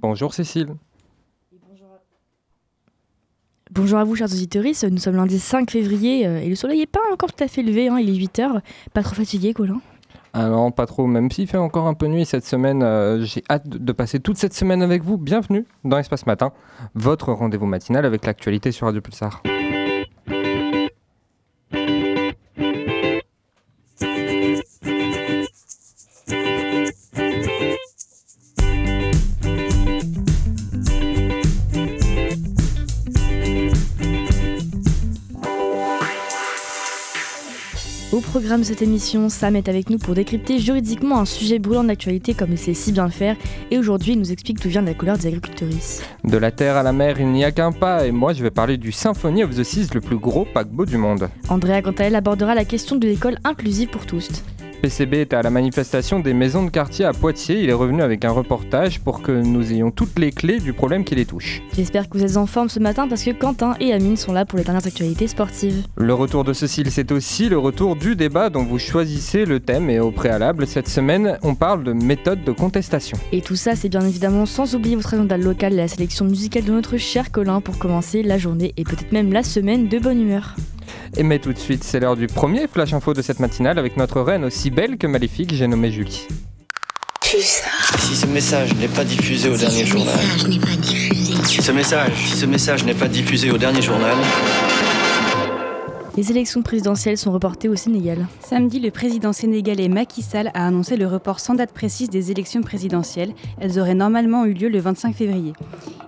Bonjour Cécile. Bonjour à vous, chers auditeurs. Nous sommes lundi 5 février euh, et le soleil n'est pas encore tout à fait levé. Hein, il est 8h. Pas trop fatigué, Colin? Ah non, pas trop. Même s'il fait encore un peu nuit cette semaine, euh, j'ai hâte de passer toute cette semaine avec vous. Bienvenue dans Espace Matin, votre rendez-vous matinal avec l'actualité sur Radio Pulsar. Programme de cette émission, Sam est avec nous pour décrypter juridiquement un sujet brûlant d'actualité comme il sait si bien le faire. Et aujourd'hui, il nous explique d'où vient la couleur des agriculteurs. De la terre à la mer, il n'y a qu'un pas. Et moi, je vais parler du Symphony of the Seas, le plus gros paquebot du monde. Andrea, quant à elle, abordera la question de l'école inclusive pour tous. PCB était à la manifestation des maisons de quartier à Poitiers. Il est revenu avec un reportage pour que nous ayons toutes les clés du problème qui les touche. J'espère que vous êtes en forme ce matin parce que Quentin et Amine sont là pour les dernières actualités sportives. Le retour de Cécile, c'est aussi le retour du débat dont vous choisissez le thème et au préalable, cette semaine, on parle de méthode de contestation. Et tout ça, c'est bien évidemment sans oublier votre agenda local et la sélection musicale de notre cher Colin pour commencer la journée et peut-être même la semaine de bonne humeur. Et mais tout de suite, c'est l'heure du premier flash info de cette matinale avec notre reine aussi belle que maléfique, j'ai nommé Julie. Si ce message n'est pas diffusé au dernier journal. Si ce message, si ce message n'est pas diffusé au dernier journal. Les élections présidentielles sont reportées au Sénégal. Samedi, le président sénégalais Macky Sall a annoncé le report sans date précise des élections présidentielles. Elles auraient normalement eu lieu le 25 février.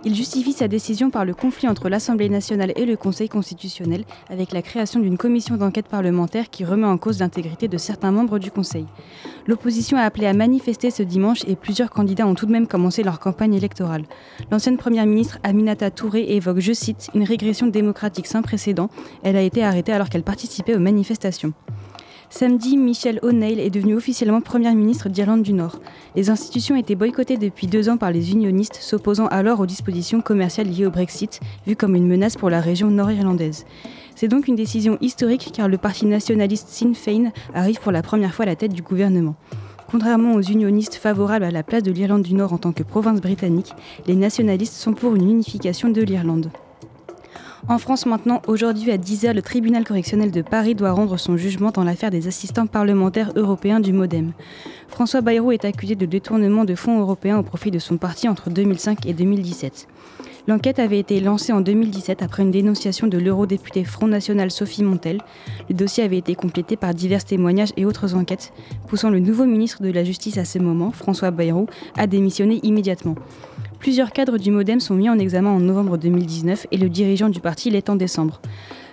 Il justifie sa décision par le conflit entre l'Assemblée nationale et le Conseil constitutionnel, avec la création d'une commission d'enquête parlementaire qui remet en cause l'intégrité de certains membres du Conseil. L'opposition a appelé à manifester ce dimanche et plusieurs candidats ont tout de même commencé leur campagne électorale. L'ancienne première ministre Aminata Touré évoque, je cite, une régression démocratique sans précédent. Elle a été arrêtée alors qu'elle participait aux manifestations. Samedi, Michelle O'Neill est devenue officiellement Première ministre d'Irlande du Nord. Les institutions étaient boycottées depuis deux ans par les unionistes, s'opposant alors aux dispositions commerciales liées au Brexit, vues comme une menace pour la région nord-irlandaise. C'est donc une décision historique car le parti nationaliste Sinn Féin arrive pour la première fois à la tête du gouvernement. Contrairement aux unionistes favorables à la place de l'Irlande du Nord en tant que province britannique, les nationalistes sont pour une unification de l'Irlande. En France maintenant, aujourd'hui à 10h, le tribunal correctionnel de Paris doit rendre son jugement dans l'affaire des assistants parlementaires européens du Modem. François Bayrou est accusé de détournement de fonds européens au profit de son parti entre 2005 et 2017. L'enquête avait été lancée en 2017 après une dénonciation de l'eurodéputée Front National Sophie Montel. Le dossier avait été complété par divers témoignages et autres enquêtes, poussant le nouveau ministre de la Justice à ce moment, François Bayrou, à démissionner immédiatement. Plusieurs cadres du Modem sont mis en examen en novembre 2019 et le dirigeant du parti l'est en décembre.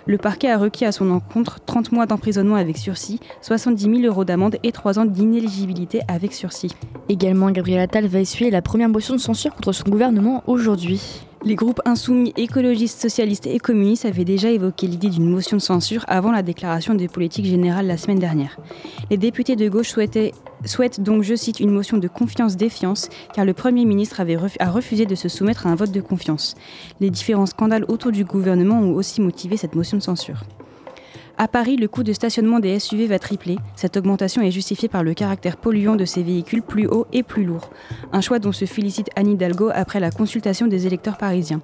Le parquet a requis à son encontre 30 mois d'emprisonnement avec sursis, 70 000 euros d'amende et 3 ans d'inéligibilité avec sursis. Également, Gabriel Attal va essuyer la première motion de censure contre son gouvernement aujourd'hui. Les groupes insoumis, écologistes, socialistes et communistes avaient déjà évoqué l'idée d'une motion de censure avant la déclaration de politique générale la semaine dernière. Les députés de gauche souhaitent donc, je cite, une motion de confiance-défiance, car le Premier ministre avait a refusé de se soumettre à un vote de confiance. Les différents scandales autour du gouvernement ont aussi motivé cette motion de censure. À Paris, le coût de stationnement des SUV va tripler. Cette augmentation est justifiée par le caractère polluant de ces véhicules plus hauts et plus lourds. Un choix dont se félicite Anne Hidalgo après la consultation des électeurs parisiens.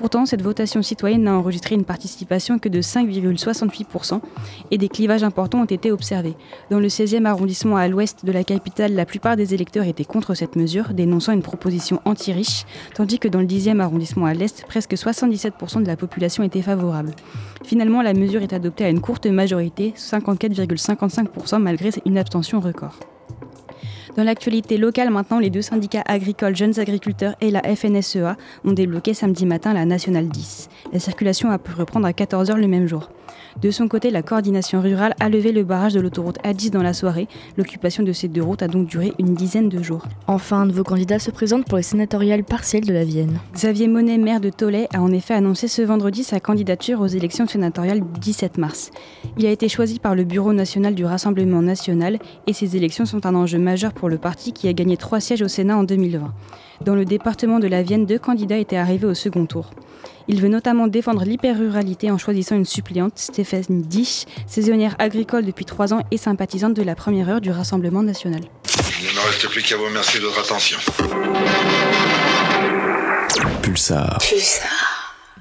Pourtant, cette votation citoyenne n'a enregistré une participation que de 5,68% et des clivages importants ont été observés. Dans le 16e arrondissement à l'ouest de la capitale, la plupart des électeurs étaient contre cette mesure, dénonçant une proposition anti-riche, tandis que dans le 10e arrondissement à l'est, presque 77% de la population était favorable. Finalement, la mesure est adoptée à une courte majorité, 54,55% malgré une abstention record. Dans l'actualité locale maintenant, les deux syndicats agricoles Jeunes Agriculteurs et la FNSEA ont débloqué samedi matin la Nationale 10. La circulation a pu reprendre à 14h le même jour. De son côté, la coordination rurale a levé le barrage de l'autoroute A10 dans la soirée. L'occupation de ces deux routes a donc duré une dizaine de jours. Enfin, un nouveau candidat se présente pour les sénatoriales partielles de la Vienne. Xavier Monet, maire de Tollet, a en effet annoncé ce vendredi sa candidature aux élections sénatoriales du 17 mars. Il a été choisi par le Bureau national du Rassemblement national et ces élections sont un enjeu majeur pour le parti qui a gagné trois sièges au Sénat en 2020. Dans le département de la Vienne, deux candidats étaient arrivés au second tour. Il veut notamment défendre l'hyper-ruralité en choisissant une suppléante, Stéphane Dich, saisonnière agricole depuis trois ans et sympathisante de la première heure du Rassemblement national. Il ne me reste plus qu'à vous remercier de votre attention. Pulsar. Pulsar.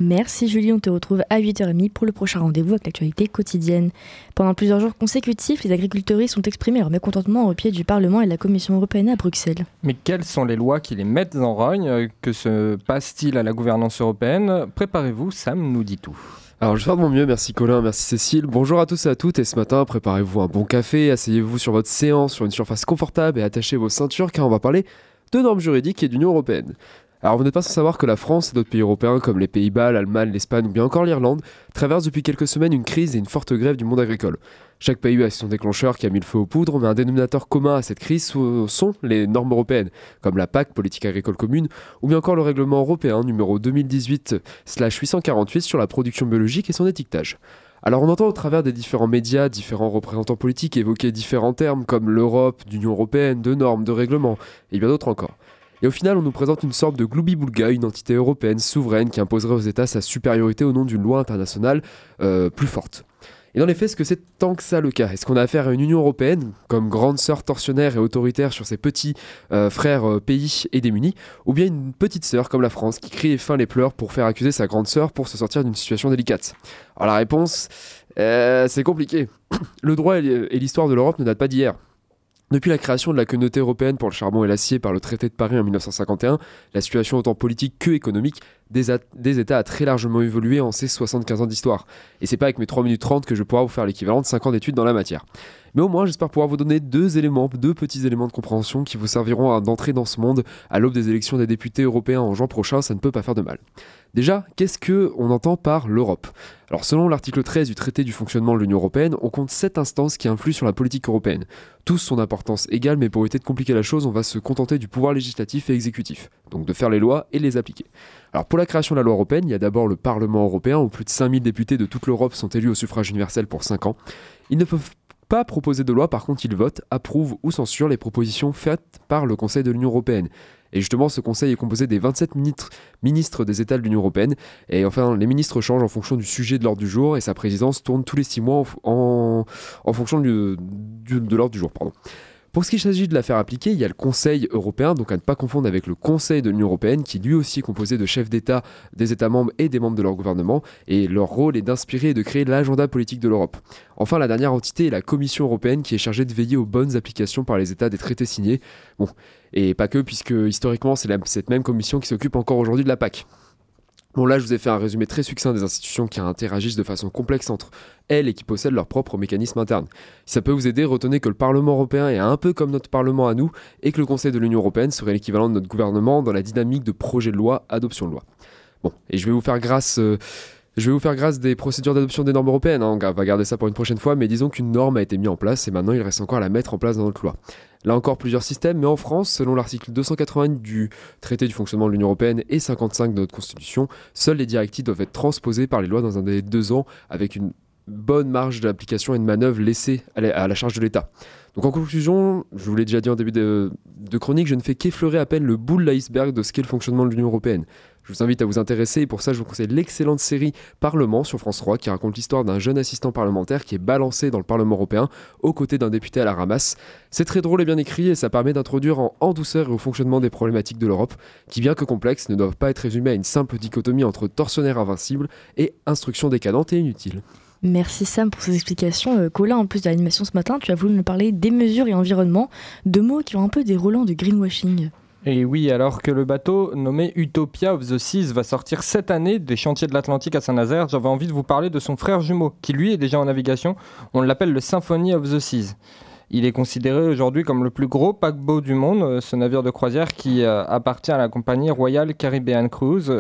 Merci Julie, on te retrouve à 8h30 pour le prochain rendez-vous avec l'actualité quotidienne. Pendant plusieurs jours consécutifs, les agriculteurs ont exprimé leur mécontentement au pied du Parlement et de la Commission européenne à Bruxelles. Mais quelles sont les lois qui les mettent en rogne? Que se passe-t-il à la gouvernance européenne? Préparez-vous, Sam nous dit tout. Alors je vais faire de mon mieux, merci Colin, merci Cécile. Bonjour à tous et à toutes et ce matin, préparez-vous un bon café, asseyez-vous sur votre séance sur une surface confortable et attachez vos ceintures car on va parler de normes juridiques et d'Union européenne. Alors vous n'êtes pas sans savoir que la France et d'autres pays européens comme les Pays-Bas, l'Allemagne, l'Espagne ou bien encore l'Irlande traversent depuis quelques semaines une crise et une forte grève du monde agricole. Chaque pays a son déclencheur qui a mis le feu aux poudres, mais un dénominateur commun à cette crise sont les normes européennes, comme la PAC, politique agricole commune, ou bien encore le règlement européen numéro 2018-848 sur la production biologique et son étiquetage. Alors on entend au travers des différents médias, différents représentants politiques évoquer différents termes comme l'Europe, l'Union européenne, de normes, de règlements, et bien d'autres encore. Et au final, on nous présente une sorte de gloubi-boulga, une entité européenne souveraine qui imposerait aux États sa supériorité au nom d'une loi internationale euh, plus forte. Et dans les faits, est-ce que c'est tant que ça le cas? Est-ce qu'on a affaire à une Union européenne, comme grande sœur tortionnaire et autoritaire sur ses petits euh, frères euh, pays et démunis, ou bien une petite sœur comme la France, qui crie et feint les pleurs pour faire accuser sa grande sœur pour se sortir d'une situation délicate? Alors la réponse, c'est compliqué. Le droit et l'histoire de l'Europe ne datent pas d'hier. Depuis la création de la communauté européenne pour le charbon et l'acier par le traité de Paris en 1951, la situation autant politique que économique des, États a très largement évolué en ces 75 ans d'histoire. Et c'est pas avec mes 3 minutes 30 que je pourrai vous faire l'équivalent de 5 ans d'études dans la matière. Mais au moins, j'espère pouvoir vous donner deux éléments, deux petits éléments de compréhension qui vous serviront d'entrée dans ce monde à l'aube des élections des députés européens en juin prochain, ça ne peut pas faire de mal. Déjà, qu'est-ce que on entend par l'Europe? Alors selon l'article 13 du traité du fonctionnement de l'Union européenne, on compte 7 instances qui influent sur la politique européenne. Tous son importance égale, mais pour éviter de compliquer la chose, on va se contenter du pouvoir législatif et exécutif, donc de faire les lois et les appliquer. Alors pour la création de la loi européenne, il y a d'abord le Parlement européen, où plus de 5000 députés de toute l'Europe sont élus au suffrage universel pour 5 ans. Ils ne peuvent pas proposer de loi, par contre ils votent, approuvent ou censurent les propositions faites par le Conseil de l'Union européenne. Et justement, ce conseil est composé des 27 ministres, ministres des États de l'Union européenne. Et enfin, les ministres changent en fonction du sujet de l'ordre du jour et sa présidence tourne tous les 6 mois en, fonction de l'ordre du jour. Pardon. Pour ce qui s'agit de la faire appliquer, il y a le Conseil européen, donc à ne pas confondre avec le Conseil de l'Union européenne, qui lui aussi est composé de chefs d'État des États membres et des membres de leur gouvernement, et leur rôle est d'inspirer et de créer l'agenda politique de l'Europe. Enfin, la dernière entité est la Commission européenne, qui est chargée de veiller aux bonnes applications par les États des traités signés. Bon, et pas que, puisque historiquement, c'est cette même commission qui s'occupe encore aujourd'hui de la PAC. Bon là je vous ai fait un résumé très succinct des institutions qui interagissent de façon complexe entre elles et qui possèdent leur propre mécanisme interne. Si ça peut vous aider, retenez que le Parlement européen est un peu comme notre Parlement à nous et que le Conseil de l'Union européenne serait l'équivalent de notre gouvernement dans la dynamique de projet de loi, adoption de loi. Bon, et je vais vous faire grâce... Euh, je vais vous faire grâce des procédures d'adoption des normes européennes, hein. on va garder ça pour une prochaine fois, mais disons qu'une norme a été mise en place et maintenant il reste encore à la mettre en place dans notre loi. Là encore plusieurs systèmes, mais en France, selon l'article 280 du traité du fonctionnement de l'Union européenne et 55 de notre constitution, seules les directives doivent être transposées par les lois dans un délai de deux ans avec une bonne marge d'application et de manœuvre laissée à la charge de l'État. Donc en conclusion, je vous l'ai déjà dit en début de, chronique, je ne fais qu'effleurer à peine le bout de l'iceberg de ce qu'est le fonctionnement de l'Union européenne. Je vous invite à vous intéresser et pour ça je vous conseille l'excellente série Parlement sur France 3 qui raconte l'histoire d'un jeune assistant parlementaire qui est balancé dans le Parlement européen aux côtés d'un député à la ramasse. C'est très drôle et bien écrit et ça permet d'introduire en, douceur et au fonctionnement des problématiques de l'Europe qui bien que complexes ne doivent pas être résumées à une simple dichotomie entre tortionnaire invincible et instruction décadente et inutile. Merci Sam pour ces explications. Euh, Colin, en plus de l'animation ce matin, tu as voulu nous parler des mesures et environnement, deux mots qui ont un peu des relents de greenwashing. Et oui, alors que le bateau nommé Utopia of the Seas va sortir cette année des chantiers de l'Atlantique à Saint-Nazaire, j'avais envie de vous parler de son frère jumeau, qui lui est déjà en navigation. On l'appelle le Symphony of the Seas. Il est considéré aujourd'hui comme le plus gros paquebot du monde, euh, ce navire de croisière qui euh, appartient à la compagnie Royal Caribbean Cruise,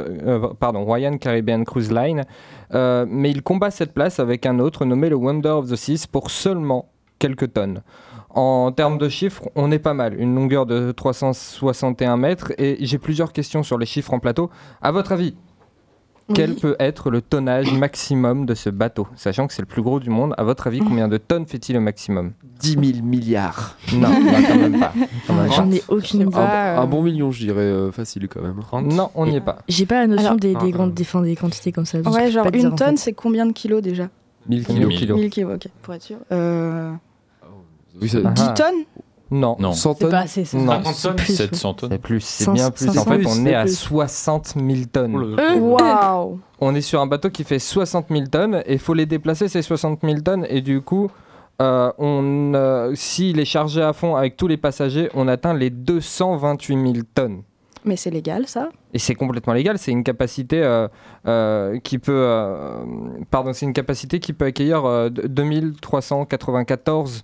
pardon, Royal Caribbean Cruise Line, euh, mais il combat cette place avec un autre nommé le Wonder of the Seas pour seulement quelques tonnes. En termes de chiffres, on est pas mal. Une longueur de 361 mètres. Et j'ai plusieurs questions sur les chiffres en plateau. À votre avis, quel peut être le tonnage maximum de ce bateau Sachant que c'est le plus gros du monde, à votre avis, combien de tonnes fait-il au maximum? 10 000 milliards. Non, quand même pas. J'en ai aucune idée. Un, bon million, je dirais, euh, facile quand même. Non, on n'y est pas. J'ai pas la notion des, grandes, des, quantités comme ça. Ouais, genre une tonne, c'est combien de kilos déjà? 1000 kilos. 1000 kilos, ok, pour être sûr. Euh... 10 tonnes Non. Non. 100 C'est pas tonnes assez. c'est Non. ça. 50 tonnes plus, 700 tonnes. C'est plus, c'est bien plus. En 500 fait, on est à plus. 60 000 tonnes. Oh là. Waouh On est sur un bateau qui fait 60 000 tonnes et il faut les déplacer ces 60 000 tonnes et du coup, euh, on, euh, s'il est chargé à fond avec tous les passagers, on atteint les 228 000 tonnes. Mais c'est légal, ça? Et c'est complètement légal, c'est une capacité euh, euh, qui peut, euh, pardon, c'est une capacité qui peut accueillir euh, 2394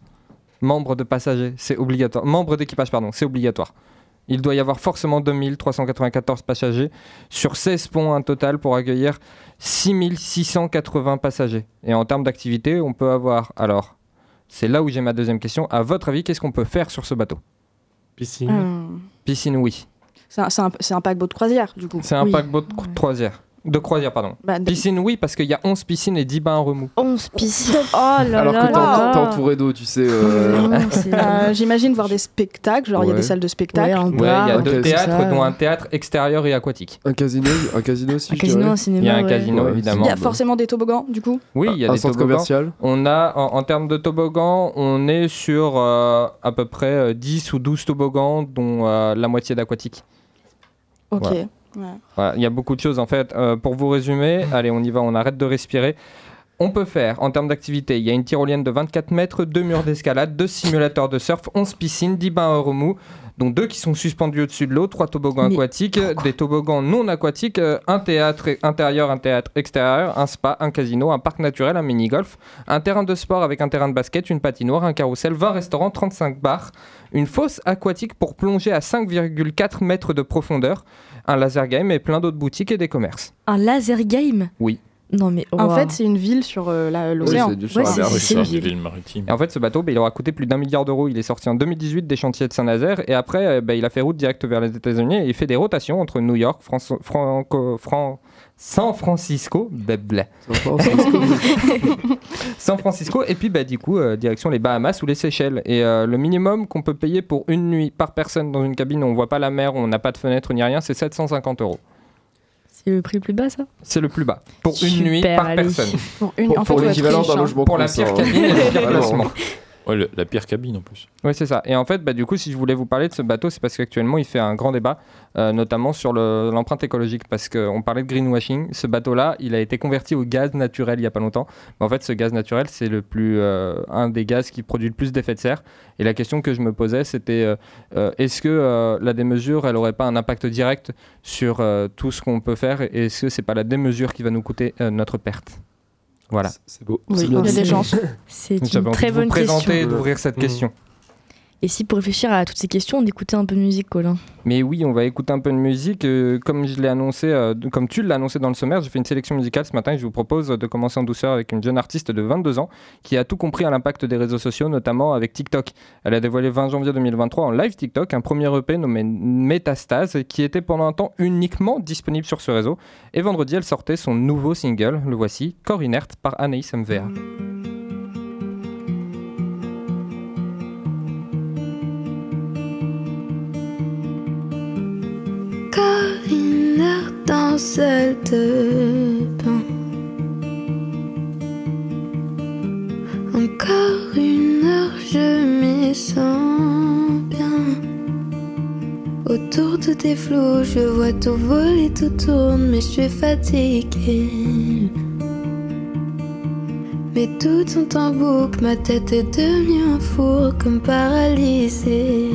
membres de passagers. C'est obligatoire. Membres d'équipage, pardon, c'est obligatoire. Il doit y avoir forcément 2394 passagers sur 16 ponts un total pour accueillir 6680 passagers. Et en termes d'activité, on peut avoir. Alors, c'est là où j'ai ma deuxième question. À votre avis, qu'est-ce qu'on peut faire sur ce bateau? Piscine. Hum. Piscine, oui. C'est un, c'est un- un paquebot de croisière, du coup. C'est un Oui. paquebot de cro- croisière. De croisière, pardon. Bah, Piscine, oui, parce qu'il y a 11 piscines et 10 bains remous. 11 piscines. Oh là Alors là que t'es entouré d'eau, tu sais. euh, Vraiment, c'est- euh, J'imagine voir des spectacles, genre il y a des salles de spectacle. un Ouais, il y a un deux théâtres, ça. dont un théâtre extérieur et aquatique. Un casino, un casino aussi, Un je casino, dirais. un cinéma. Il y a un ouais. casino, Ouais, évidemment. Il y a forcément des toboggans, du coup. Oui, il y a un des centre toboggans. commercial. On a, en, en termes de toboggans, on est sur euh, à peu près euh, 10 ou 12 toboggans, dont euh, la moitié d'aquatique. Ok. Voilà. Ouais. Voilà, il y a beaucoup de choses en fait. Euh, pour vous résumer, allez, on y va, on arrête de respirer. On peut faire, en termes d'activité, il y a une tyrolienne de 24 mètres, deux murs d'escalade, deux simulateurs de surf, 11 piscines, 10 bains à remous, dont deux qui sont suspendus au-dessus de l'eau, trois toboggans Mais aquatiques, des toboggans non aquatiques, euh, un théâtre intérieur, un théâtre extérieur, un spa, un casino, un parc naturel, un mini-golf, un terrain de sport avec un terrain de basket, une patinoire, un carrousel, 20 restaurants, 35 bars, une fosse aquatique pour plonger à 5,4 mètres de profondeur, un laser game et plein d'autres boutiques et des commerces. Un laser game Oui. Non mais. En fait, c'est une ville sur euh, la- Oui, l'océan. c'est Ouais. Oui, une des ville. villes maritimes. Et en fait, ce bateau, bah, il aura coûté plus d'un milliard d'euros. Il est sorti en 2018 des chantiers de Saint-Nazaire et après, euh, bah, il a fait route directe vers les États-Unis et il fait des rotations entre New York, France- Franco- Fran- San Francisco, blablabla. San Francisco et puis bah, du coup euh, direction les Bahamas ou les Seychelles et euh, le minimum qu'on peut payer pour une nuit par personne dans une cabine où on voit pas la mer, où on n'a pas de fenêtre ni rien, c'est 750 euros. C'est le prix le plus bas ça? C'est le plus bas pour une nuit par allez. personne Pour, une... Pour, en fait, pour faut être l'équivalent d'un hein. logement pour la pire hein. cabine et le pire placement. Ouais, la pire cabine en plus. Oui, c'est ça. Et en fait, bah, du coup, si je voulais vous parler de ce bateau, c'est parce qu'actuellement, il fait un grand débat, euh, notamment sur le- l'empreinte écologique, parce qu'on parlait de greenwashing. Ce bateau-là, il a été converti au gaz naturel il n'y a pas longtemps. Mais en fait, ce gaz naturel, c'est le plus, euh, un des gaz qui produit le plus d'effet de serre. Et la question que je me posais, c'était euh, est-ce que la démesure, elle n'aurait pas un impact direct sur tout ce qu'on peut faire? Et est-ce que c'est pas la démesure qui va nous coûter notre perte? Voilà. C'est- beau. Oui, C'est il y a des chances. C'est une très vous bonne présenter et question. d'ouvrir cette Mmh. question. Et si pour réfléchir à toutes ces questions, on écoutait un peu de musique, Colin? Mais oui, on va écouter un peu de musique. euh, comme je l'ai annoncé, euh, comme tu l'as annoncé dans le sommaire, j'ai fait une sélection musicale ce matin et je vous propose de commencer en douceur avec une jeune artiste de 22 ans qui a tout compris à l'impact des réseaux sociaux, notamment avec TikTok. Elle a dévoilé 20 janvier 2023 en live TikTok un premier EP nommé Métastase qui était pendant un temps uniquement disponible sur ce réseau. Et vendredi, elle sortait son nouveau single, le voici, Corps inerte par Anaïs MVA. En salle de bain. Encore une heure, je me sens bien. Autour de tes flots, je vois tout voler, tout tourne, mais je suis fatiguée. Mes doutes sont en boucle, ma tête est devenue un four comme paralysée.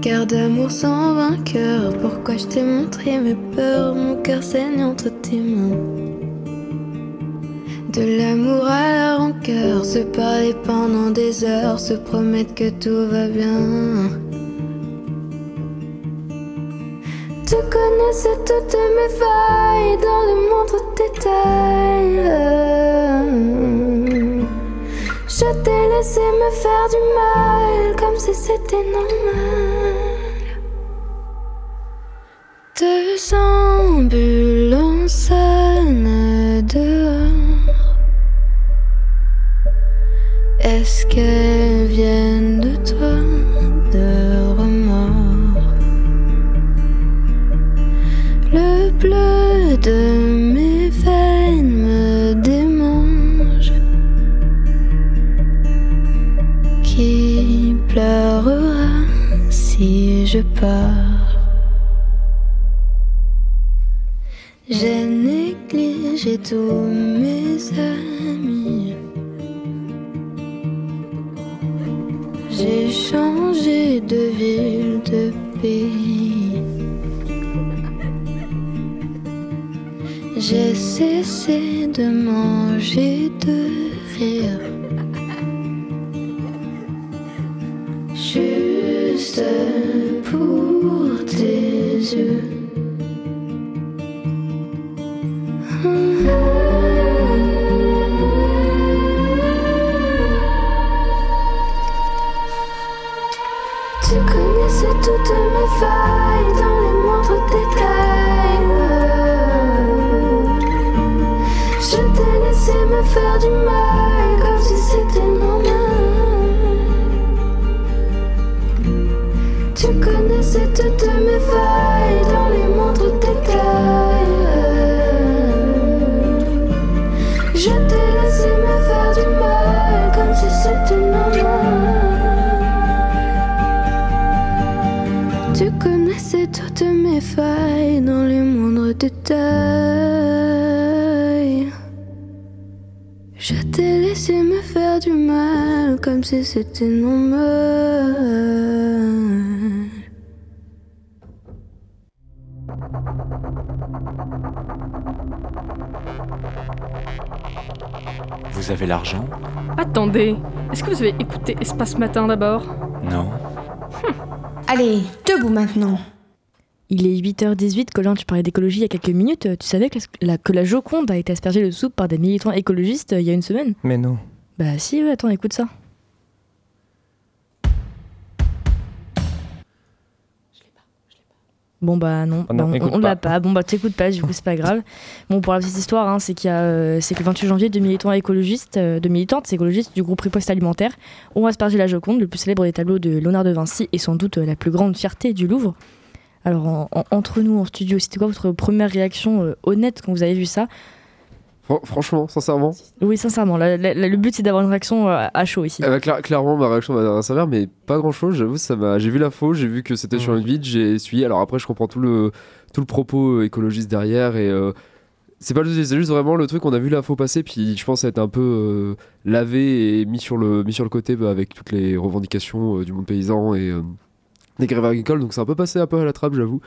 Cœur d'amour sans vainqueur, pourquoi je t'ai montré mes peurs, mon cœur saigne entre tes mains. De l'amour à la rancœur, se parler pendant des heures, se promettre que tout va bien. Tu connaissais toutes mes failles dans le moindre détail. Je t'ai laissé me faire du mal comme si c'était normal. Deux ambulances dehors. Est-ce qu'elles je pars. J'ai négligé tous mes amis. J'ai changé de ville, de pays. J'ai cessé de manger, de rire. Juste pour tes yeux. Tu connaissais toutes mes failles dans les moindres détails. Je t'ai laissé me faire du mal Je t'ai laissé me faire du mal comme si c'était normal. Vous avez l'argent? Attendez, est-ce que vous avez écouté Espace Matin d'abord? Non. Allez, debout maintenant. Il est 8h18, Colin, tu parlais d'écologie il y a quelques minutes. Tu savais que la, que la Joconde a été aspergée de soupe par des militants écologistes euh, il y a une semaine Mais non. Bah si, ouais, attends, écoute ça. Bon bah non, Ah non, bah, on- on, l'a pas. pas. Bon bah t'écoutes pas, du coup c'est pas grave. Bon pour la petite histoire, hein, c'est qu'il y a, euh, c'est que le 28 janvier, deux militants écologistes, euh, deux militantes écologistes du groupe Riposte Alimentaire ont aspergé la Joconde, le plus célèbre des tableaux de Léonard de Vinci et sans doute euh, la plus grande fierté du Louvre. Alors en- en- entre nous en studio, c'était quoi votre première réaction euh, honnête quand vous avez vu ça? Fran- franchement, sincèrement, Oui sincèrement, la- la- la- le but c'est d'avoir une réaction euh, à chaud ici. eh ben, cla- clairement, ma réaction va s'avère, mais pas grand chose. J'avoue, ça m'a. J'ai vu l'info, j'ai vu que c'était sur Mhm. une vide, j'ai suivi. Alors après, je comprends tout le tout le propos euh, écologiste derrière et. euh, c'est pas le c'est juste vraiment le truc on a vu l'info passer puis je pense être un peu euh, lavé et mis sur le mis sur le côté bah, avec toutes les revendications euh, du monde paysan et euh, des grèves agricoles donc c'est un peu passé un peu à la trappe j'avoue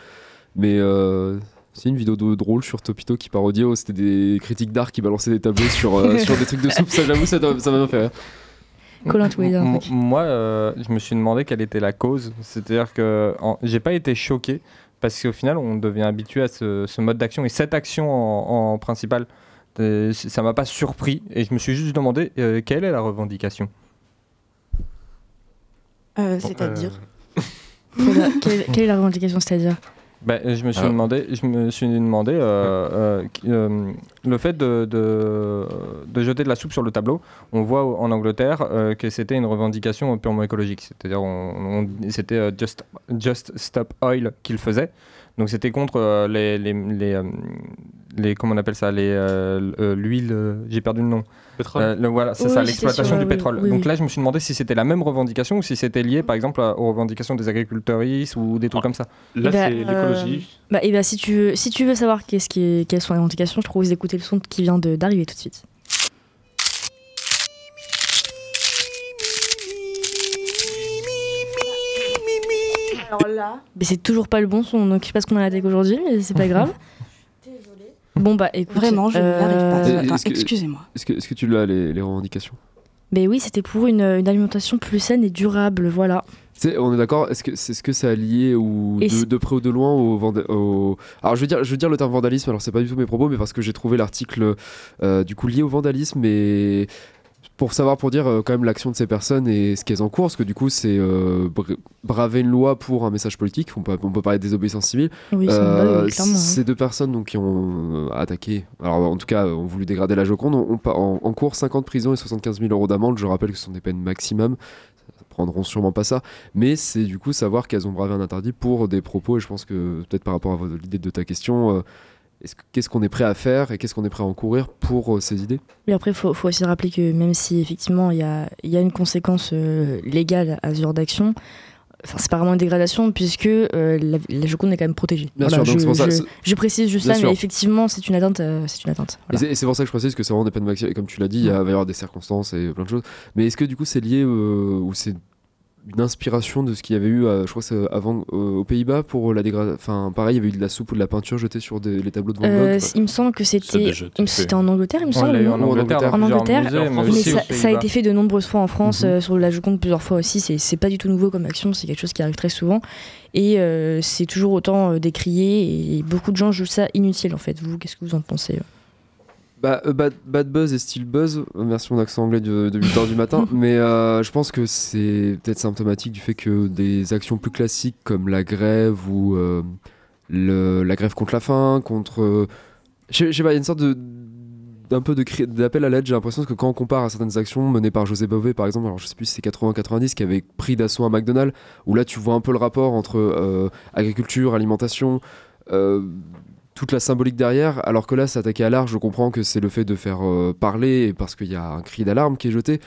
mais euh, c'est une vidéo de, drôle sur Topito qui parodie oh, c'était des critiques d'art qui balançaient des tableaux sur, euh, sur des trucs de soupe ça j'avoue ça m'a bien fait rire Colin, tu voulais dire un M- truc Moi, euh, je me suis demandé quelle était la cause. C'est-à-dire que en- j'ai pas été choqué parce qu'au final, on devient habitué à ce, ce mode d'action et cette action en, en principal. c- ça m'a pas surpris et je me suis juste demandé euh, quelle est la revendication? Euh, C'est-à-dire Quelle, est la revendication, c'est-à-dire Ben, je me suis Ah. demandé, je me suis demandé euh, euh, qui- euh, le fait de, de, de jeter de la soupe sur le tableau. On voit en Angleterre euh, que c'était une revendication purement écologique. C'est-à-dire, on, on- c'était euh, just, just Stop Oil qu'il faisait. Donc, c'était contre euh, les, les, les, euh, les- comment on appelle ça, les euh, l'huile. euh, J'ai perdu le nom. Pétrole Euh, le- voilà, c'est Oui, ça, l'exploitation sur, du pétrole. oui, Donc oui. là, je me suis demandé si c'était la même revendication ou si c'était lié, par exemple, à- aux revendications des agriculteuristes ou des trucs Ah. comme ça. Là, Bah, c'est l'écologie. Bah, et bah, si tu veux, si tu veux savoir qu'est-ce qui est- quelles sont les revendications, je propose d'écouter le son qui vient de- d'arriver tout de suite. Alors là, Mais c'est toujours pas le bon son, donc je sais pas ce qu'on a à la tech aujourd'hui, mais c'est pas grave. Bon bah écoute. vraiment, je pas. Euh, est-ce que- excusez-moi. est-ce que, est-ce que tu l'as les, les revendications? Mais oui, c'était pour une, une alimentation plus saine et durable, voilà. C'est- on est d'accord Est-ce que c'est ce que ça a lié ou de, c'est- de près ou de loin au, au- Alors je veux dire, je veux dire le terme vandalisme. Alors c'est pas du tout mes propos, mais parce que j'ai trouvé l'article euh, du coup lié au vandalisme et pour savoir pour dire euh, quand même l'action de ces personnes et ce qu'elles encourent, parce que du coup c'est euh, bra- braver une loi pour un message politique. On peut, on peut parler de désobéissance civile. Oui, Euh, hein. ces deux personnes donc, qui ont euh, attaqué, alors en tout cas ont voulu dégrader la Joconde, ont, en, cours 50 prisons et 75 000 euros d'amende. Je rappelle que ce sont des peines maximum. Prendront sûrement pas ça, mais c'est du coup savoir qu'elles ont bravé un interdit pour des propos. Et je pense que peut-être par rapport à l'idée de ta question, euh, qu'est-ce qu'on est prêt à faire et qu'est-ce qu'on est prêt à encourir pour euh, ces idées? Mais après, il faut, faut aussi rappeler que même si effectivement il y a, il y a une conséquence euh, légale à ce genre d'action, c'est pas vraiment une dégradation puisque la, la, Joconde est quand même protégée. Bien sûr, je, donc ça, je, je, précise juste ça, mais effectivement, c'est une atteinte. c'est une atteinte. Voilà. Et c'est pour ça que je précise que c'est vraiment des peines maximales. Et comme tu l'as dit, il va y avoir des circonstances et plein de choses. Mais est-ce que du coup, c'est lié ou c'est une inspiration de ce qu'il y avait eu, je crois c'est avant euh, aux Pays-Bas pour la dégradation. Enfin, pareil, il y avait eu de la soupe ou de la peinture jetée sur des, les tableaux de Van Gogh. Euh, il me semble que c'était, c'était en Angleterre, il me semble. En, Angleterre, en Angleterre, mais, ça, a été fait de nombreuses fois en France, mhm. euh, sur la Joconde plusieurs fois aussi. C'est, c'est pas du tout nouveau comme action, c'est quelque chose qui arrive très souvent. Et c'est toujours autant décrié et beaucoup de gens jugent ça inutile en fait. Vous, qu'est-ce que vous en pensez bah, euh, bad, bad, Buzz et Steel Buzz, merci mon accent anglais de, de 8h du matin, mais euh, je pense que c'est peut-être symptomatique du fait que des actions plus classiques comme la grève ou euh, le, la grève contre la faim, contre. je sais pas, il y a une sorte de d'un peu d'appel à l'aide. J'ai l'impression que quand on compare à certaines actions menées par José Bové, par exemple, alors je sais plus si c'est 80-90 qui avait pris d'assaut un McDonald's, où là tu vois un peu le rapport entre agriculture, alimentation, toute la symbolique derrière, alors que là, s'attaquer à l'art, je comprends que c'est le fait de faire euh, parler parce qu'il y a un cri d'alarme qui est jeté,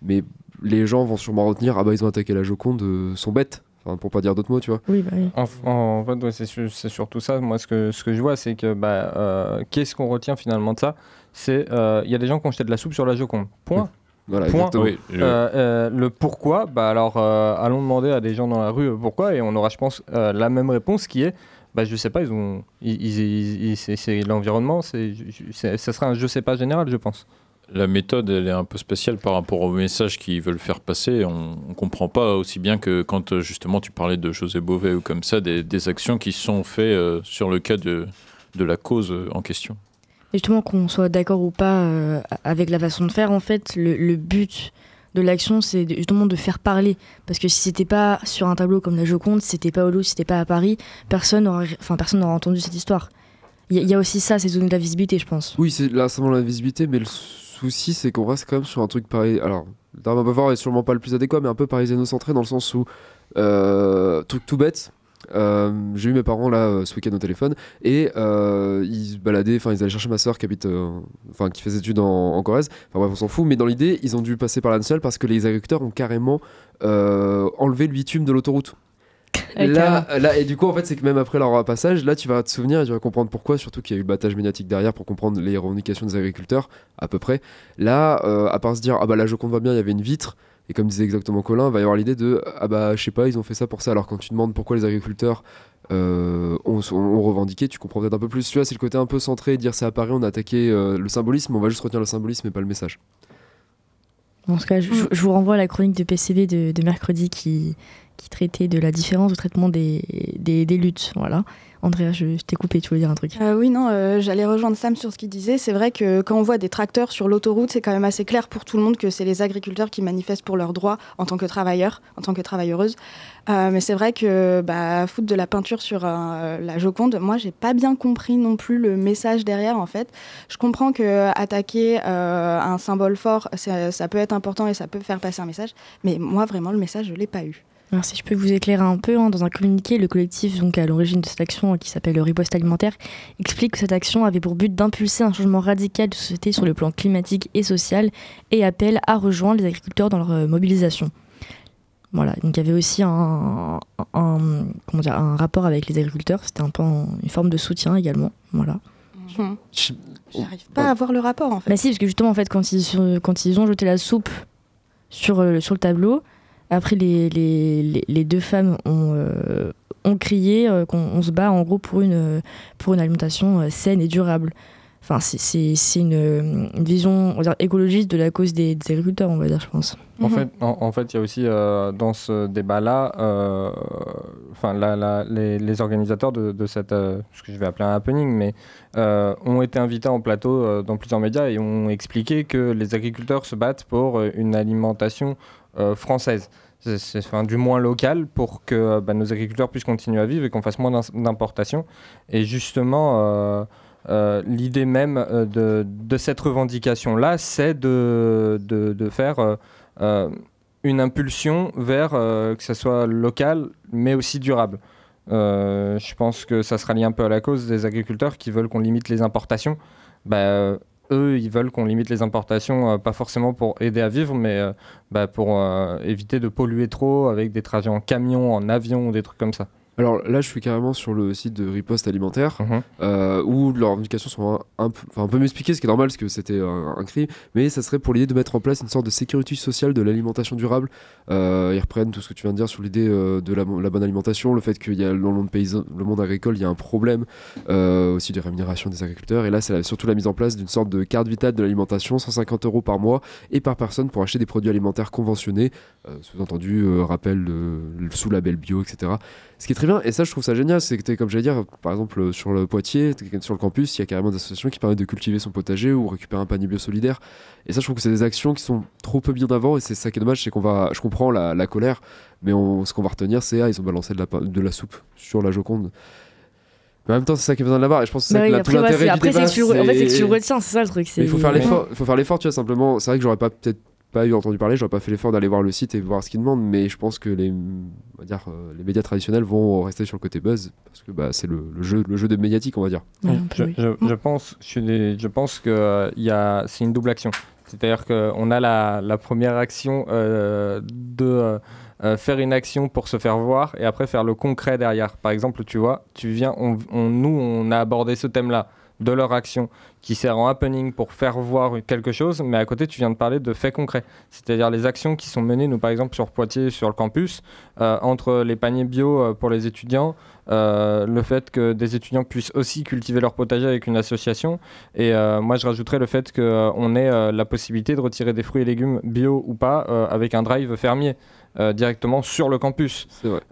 mais les gens vont sûrement retenir ah bah ils ont attaqué la Joconde, euh, sont bêtes. Enfin, pour pas dire d'autres mots, tu vois. Oui, bah oui. En, fait, c'est surtout ça. Moi, ce que, ce que je vois, c'est que bah, euh, qu'est-ce qu'on retient finalement de ça? C'est il y a des gens qui ont jeté de la soupe sur la Joconde. Point. Voilà, Point. le pourquoi, bah alors allons demander à des gens dans la rue pourquoi et on aura, je pense, la même réponse qui est bah, je sais pas, ils ont, ils, c'est l'environnement, c'est, ça sera un je sais pas général, je pense. La méthode, elle est un peu spéciale par rapport au message qu'ils veulent faire passer. On, ne comprend pas aussi bien que quand justement tu parlais de José Bové ou comme ça, des, des actions qui sont faites euh, sur le cas de, de la cause euh, en question. Justement, qu'on soit d'accord ou pas euh, avec la façon de faire, en fait, le, le but de l'action, c'est justement de faire parler. Parce que si c'était pas sur un tableau comme la Joconde, si c'était pas au Louvre, si c'était pas à Paris, personne n'aurait enfin, personne entendu cette histoire. Il y, a aussi ça, c'est donner de la visibilité, je pense. Oui, c'est là seulement la visibilité, mais le souci, c'est qu'on reste quand même sur un truc pareil. Alors, Darma Bavard est sûrement pas le plus adéquat, mais un peu parisiano-centré dans le sens où, euh, truc tout bête, j'ai eu mes parents là euh, ce week-end au téléphone et euh, ils se baladaient, enfin ils allaient chercher ma soeur qui habite, enfin qui fait des études en, Corrèze. Enfin bref, on s'en fout, mais dans l'idée, ils ont dû passer par la nationale parce que les agriculteurs ont carrément enlevé le bitume de l'autoroute. là, là, et du coup, en fait, c'est que même après leur passage, là, tu vas te souvenir et tu vas comprendre pourquoi, surtout qu'il y a eu le battage médiatique derrière pour comprendre les revendications des agriculteurs, à peu près. Là, à part se dire, ah bah là, je compte va bien, il y avait une vitre, et comme disait exactement Colin, il va y avoir l'idée de ah bah je sais pas, ils ont fait ça pour ça. Alors quand tu demandes pourquoi les agriculteurs euh, ont, revendiqué, tu comprends peut-être un peu plus. Tu vois, c'est le côté un peu centré, dire c'est à Paris, on a attaqué euh, le symbolisme, on va juste retenir le symbolisme et pas le message. En tout cas, je, vous renvoie à la chronique de PCB de, mercredi qui, traitait de la différence de traitement des, des luttes. Voilà. Andrea, je, t'ai coupé, tu voulais dire un truc euh, Oui, non, euh, j'allais rejoindre Sam sur ce qu'il disait. C'est vrai que quand on voit des tracteurs sur l'autoroute, c'est quand même assez clair pour tout le monde que c'est les agriculteurs qui manifestent pour leurs droits en tant que travailleurs, en tant que travailleuses. Euh, mais c'est vrai que bah, foutre de la peinture sur la Joconde, moi, j'ai pas bien compris non plus le message derrière, en fait. Je comprends que attaquer un symbole fort, ça peut être important et ça peut faire passer un message. Mais moi, vraiment, le message, je l'ai pas eu. Alors, si je peux vous éclairer un peu, hein, dans un communiqué, le collectif donc, à l'origine de cette action qui s'appelle le Riposte Alimentaire explique que cette action avait pour but d'impulser un changement radical de société sur le plan climatique et social et appelle à rejoindre les agriculteurs dans leur euh, mobilisation. Voilà, donc il y avait aussi un, comment dire, un rapport avec les agriculteurs, c'était un peu une forme de soutien également. Voilà. Mmh. J'arrive pas à voir le rapport en fait. Bah si, parce que justement, en fait, quand ils, quand ils ont jeté la soupe sur, euh, sur le tableau, après, les, les, les deux femmes ont, euh, ont crié euh, qu'on se bat en gros pour une, pour une alimentation euh, saine et durable. Enfin, c'est une, une, vision on dire, écologiste de la cause des, agriculteurs, on va dire, je pense. En mhm. fait, en, fait, il y a aussi dans ce débat-là, enfin, les, les, organisateurs de, de cette, ce que je vais appeler un happening, mais ont été invités en plateau dans plusieurs médias et ont expliqué que les agriculteurs se battent pour une alimentation française c'est du moins local pour que euh, bah, nos agriculteurs puissent continuer à vivre et qu'on fasse moins d'importations. Et justement, euh, euh, l'idée même de, cette revendication-là, c'est de, faire une impulsion vers que ce soit local, mais aussi durable. je pense que ça sera lié un peu à la cause des agriculteurs qui veulent qu'on limite les importations. Bah, eux, ils veulent qu'on limite les importations, pas forcément pour aider à vivre, mais bah, pour éviter de polluer trop avec des trajets en camion, en avion des trucs comme ça. Alors là, je suis carrément sur le site de Riposte Alimentaire, mhm. euh, où leurs indications sont un, peu, un peu m'expliquer, ce qui est normal, parce que c'était un, un, cri, mais ça serait pour l'idée de mettre en place une sorte de sécurité sociale de l'alimentation durable. Euh, ils reprennent tout ce que tu viens de dire sur l'idée euh, de la, bonne alimentation, le fait qu'il y a dans le monde, paysan, le monde agricole, il y a un problème aussi de rémunération des agriculteurs, et là, c'est surtout la mise en place d'une sorte de carte vitale de l'alimentation, 150 euros par mois et par personne pour acheter des produits alimentaires conventionnés, sous-entendu rappel sous label bio, etc. Ce qui est très bien, et ça je trouve ça génial, c'est que comme j'allais dire, par exemple sur le Poitiers, sur le campus, il y a carrément des associations qui permettent de cultiver son potager ou récupérer un panier bio solidaire. Et ça je trouve que c'est des actions qui sont trop peu bien d'avant, et c'est ça qui est dommage, c'est qu'on va, je comprends la, colère, mais ce qu'on va retenir c'est ah ils ont balancé de la, de la soupe sur la Joconde. Mais en même temps, c'est ça qui est besoin de l'avoir. Et je pense que c'est bah tout l'intérêt Après, c'est que tu retiens, c'est ça le truc. Il faut faire l'effort. Il faut faire l'effort, tu vois. Simplement, c'est vrai que j'aurais pas peut-être pas eu entendu parler, j'aurais pas fait l'effort d'aller voir le site et voir ce qu'ils demandent, mais je pense que les, on va dire, euh, les médias traditionnels vont rester sur le côté buzz parce que bah, c'est le, jeu, le jeu de médiatique, on va dire. je, je, pense, je, je pense que euh, y a, c'est une double action. C'est-à-dire qu'on a la, la, première action euh, de faire une action pour se faire voir et après faire le concret derrière. Par exemple, tu vois, tu viens, on, nous, on a abordé ce thème-là de leur action qui sert en happening pour faire voir quelque chose, mais à côté, tu viens de parler de faits concrets, c'est-à-dire les actions qui sont menées, nous par exemple sur Poitiers, sur le campus, euh, entre les paniers bio euh, pour les étudiants, euh, le fait que des étudiants puissent aussi cultiver leur potager avec une association, et moi je rajouterais le fait qu'on ait la possibilité de retirer des fruits et légumes bio ou pas avec un drive fermier. Euh, directement sur le campus.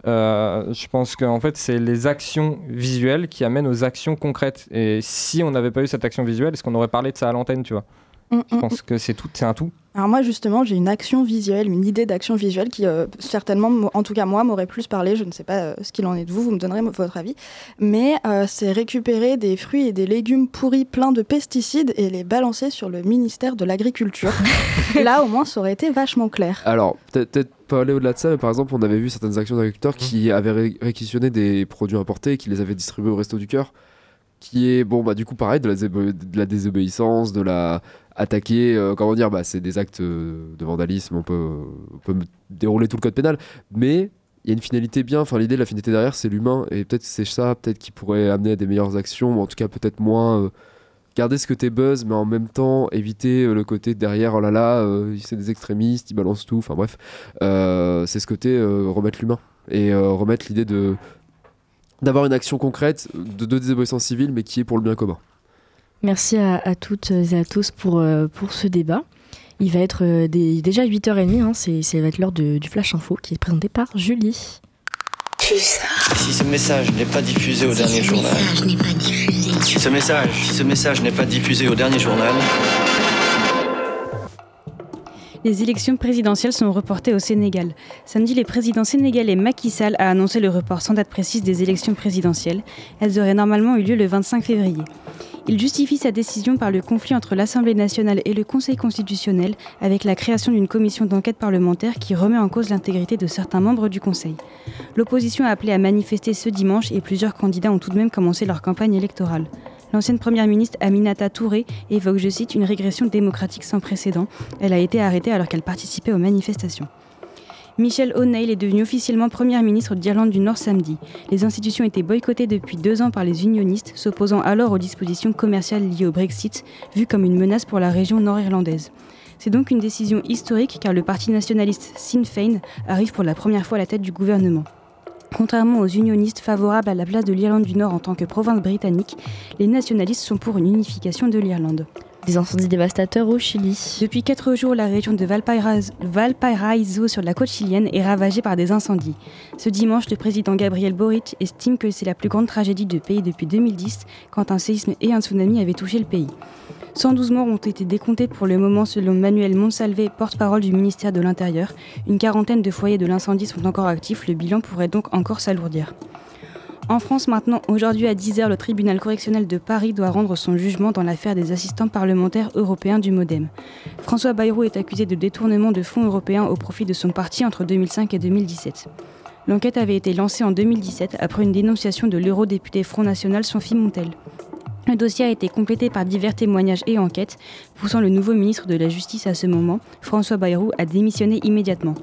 Euh, je pense qu'en fait, c'est les actions visuelles qui amènent aux actions concrètes. Et si on n'avait pas eu cette action visuelle, est-ce qu'on aurait parlé de ça à l'antenne, tu vois? Mm, Je mm, pense mm. que c'est tout, c'est un tout. Alors moi justement j'ai une action visuelle, une idée d'action visuelle qui euh, certainement, en tout cas moi, m'aurait plus parlé, je ne sais pas ce qu'il en est de vous, vous me donnerez votre avis, mais c'est récupérer des fruits et des légumes pourris pleins de pesticides et les balancer sur le ministère de l'Agriculture. Là au moins ça aurait été vachement clair. Alors peut-être pas aller au-delà de ça, mais par exemple, on avait vu certaines actions d'agriculteurs qui mmh. avaient réquisitionné des produits importés et qui les avaient distribués au Resto du Cœur. Qui est, bon, bah, du coup, pareil, de la, de la désobéissance, de la attaquer, euh, comment dire, bah, c'est des actes euh, de vandalisme, on peut, on peut dérouler tout le code pénal, mais il y a une finalité bien, enfin l'idée de la finalité derrière c'est l'humain et peut-être c'est ça peut-être qui pourrait amener à des meilleures actions ou en tout cas peut-être moins euh, garder ce côté buzz, mais en même temps éviter le côté derrière, oh là là, c'est des extrémistes, ils balancent tout, enfin bref. C'est ce côté remettre l'humain et remettre l'idée de d'avoir une action concrète de, de désobéissance civile, mais qui est pour le bien commun. Merci à, toutes et à tous pour, pour ce débat. Il va être déjà 8h30, hein, c'est, ça va être l'heure du Flash Info qui est présenté par Julie. Si ce message n'est pas diffusé au dernier journal. Si ce message, si ce message n'est pas diffusé au dernier journal. Les élections présidentielles sont reportées au Sénégal. Samedi, le président sénégalais Macky Sall a annoncé le report sans date précise des élections présidentielles. Elles auraient normalement eu lieu le 25 février. Il justifie sa décision par le conflit entre l'Assemblée nationale et le Conseil constitutionnel avec la création d'une commission d'enquête parlementaire qui remet en cause l'intégrité de certains membres du Conseil. L'opposition a appelé à manifester ce dimanche et plusieurs candidats ont tout de même commencé leur campagne électorale. L'ancienne première ministre Aminata Touré évoque, je cite, une régression démocratique sans précédent. Elle a été arrêtée alors qu'elle participait aux manifestations. Michelle O'Neill est devenue officiellement première ministre d'Irlande du Nord samedi. Les institutions étaient boycottées depuis deux ans par les unionistes, s'opposant alors aux dispositions commerciales liées au Brexit, vues comme une menace pour la région nord-irlandaise. C'est donc une décision historique car le parti nationaliste Sinn Féin arrive pour la première fois à la tête du gouvernement. Contrairement aux unionistes favorables à la place de l'Irlande du Nord en tant que province britannique, les nationalistes sont pour une unification de l'Irlande. Des incendies dévastateurs au Chili. Depuis quatre jours, la région de Valparaiso sur la côte chilienne est ravagée par des incendies. Ce dimanche, le président Gabriel Boric estime que c'est la plus grande tragédie du pays depuis 2010, quand un séisme et un tsunami avaient touché le pays. 112 morts ont été décomptés pour le moment selon Manuel Monsalvé, porte-parole du ministère de l'Intérieur. Une quarantaine de foyers de l'incendie sont encore actifs, le bilan pourrait donc encore s'alourdir. En France maintenant, aujourd'hui à 10h, le tribunal correctionnel de Paris doit rendre son jugement dans l'affaire des assistants parlementaires européens du Modem. François Bayrou est accusé de détournement de fonds européens au profit de son parti entre 2005 et 2017. L'enquête avait été lancée en 2017 après une dénonciation de l'eurodéputé Front National Sophie Montel. Le dossier a été complété par divers témoignages et enquêtes, poussant le nouveau ministre de la Justice à ce moment, François Bayrou, à démissionner immédiatement.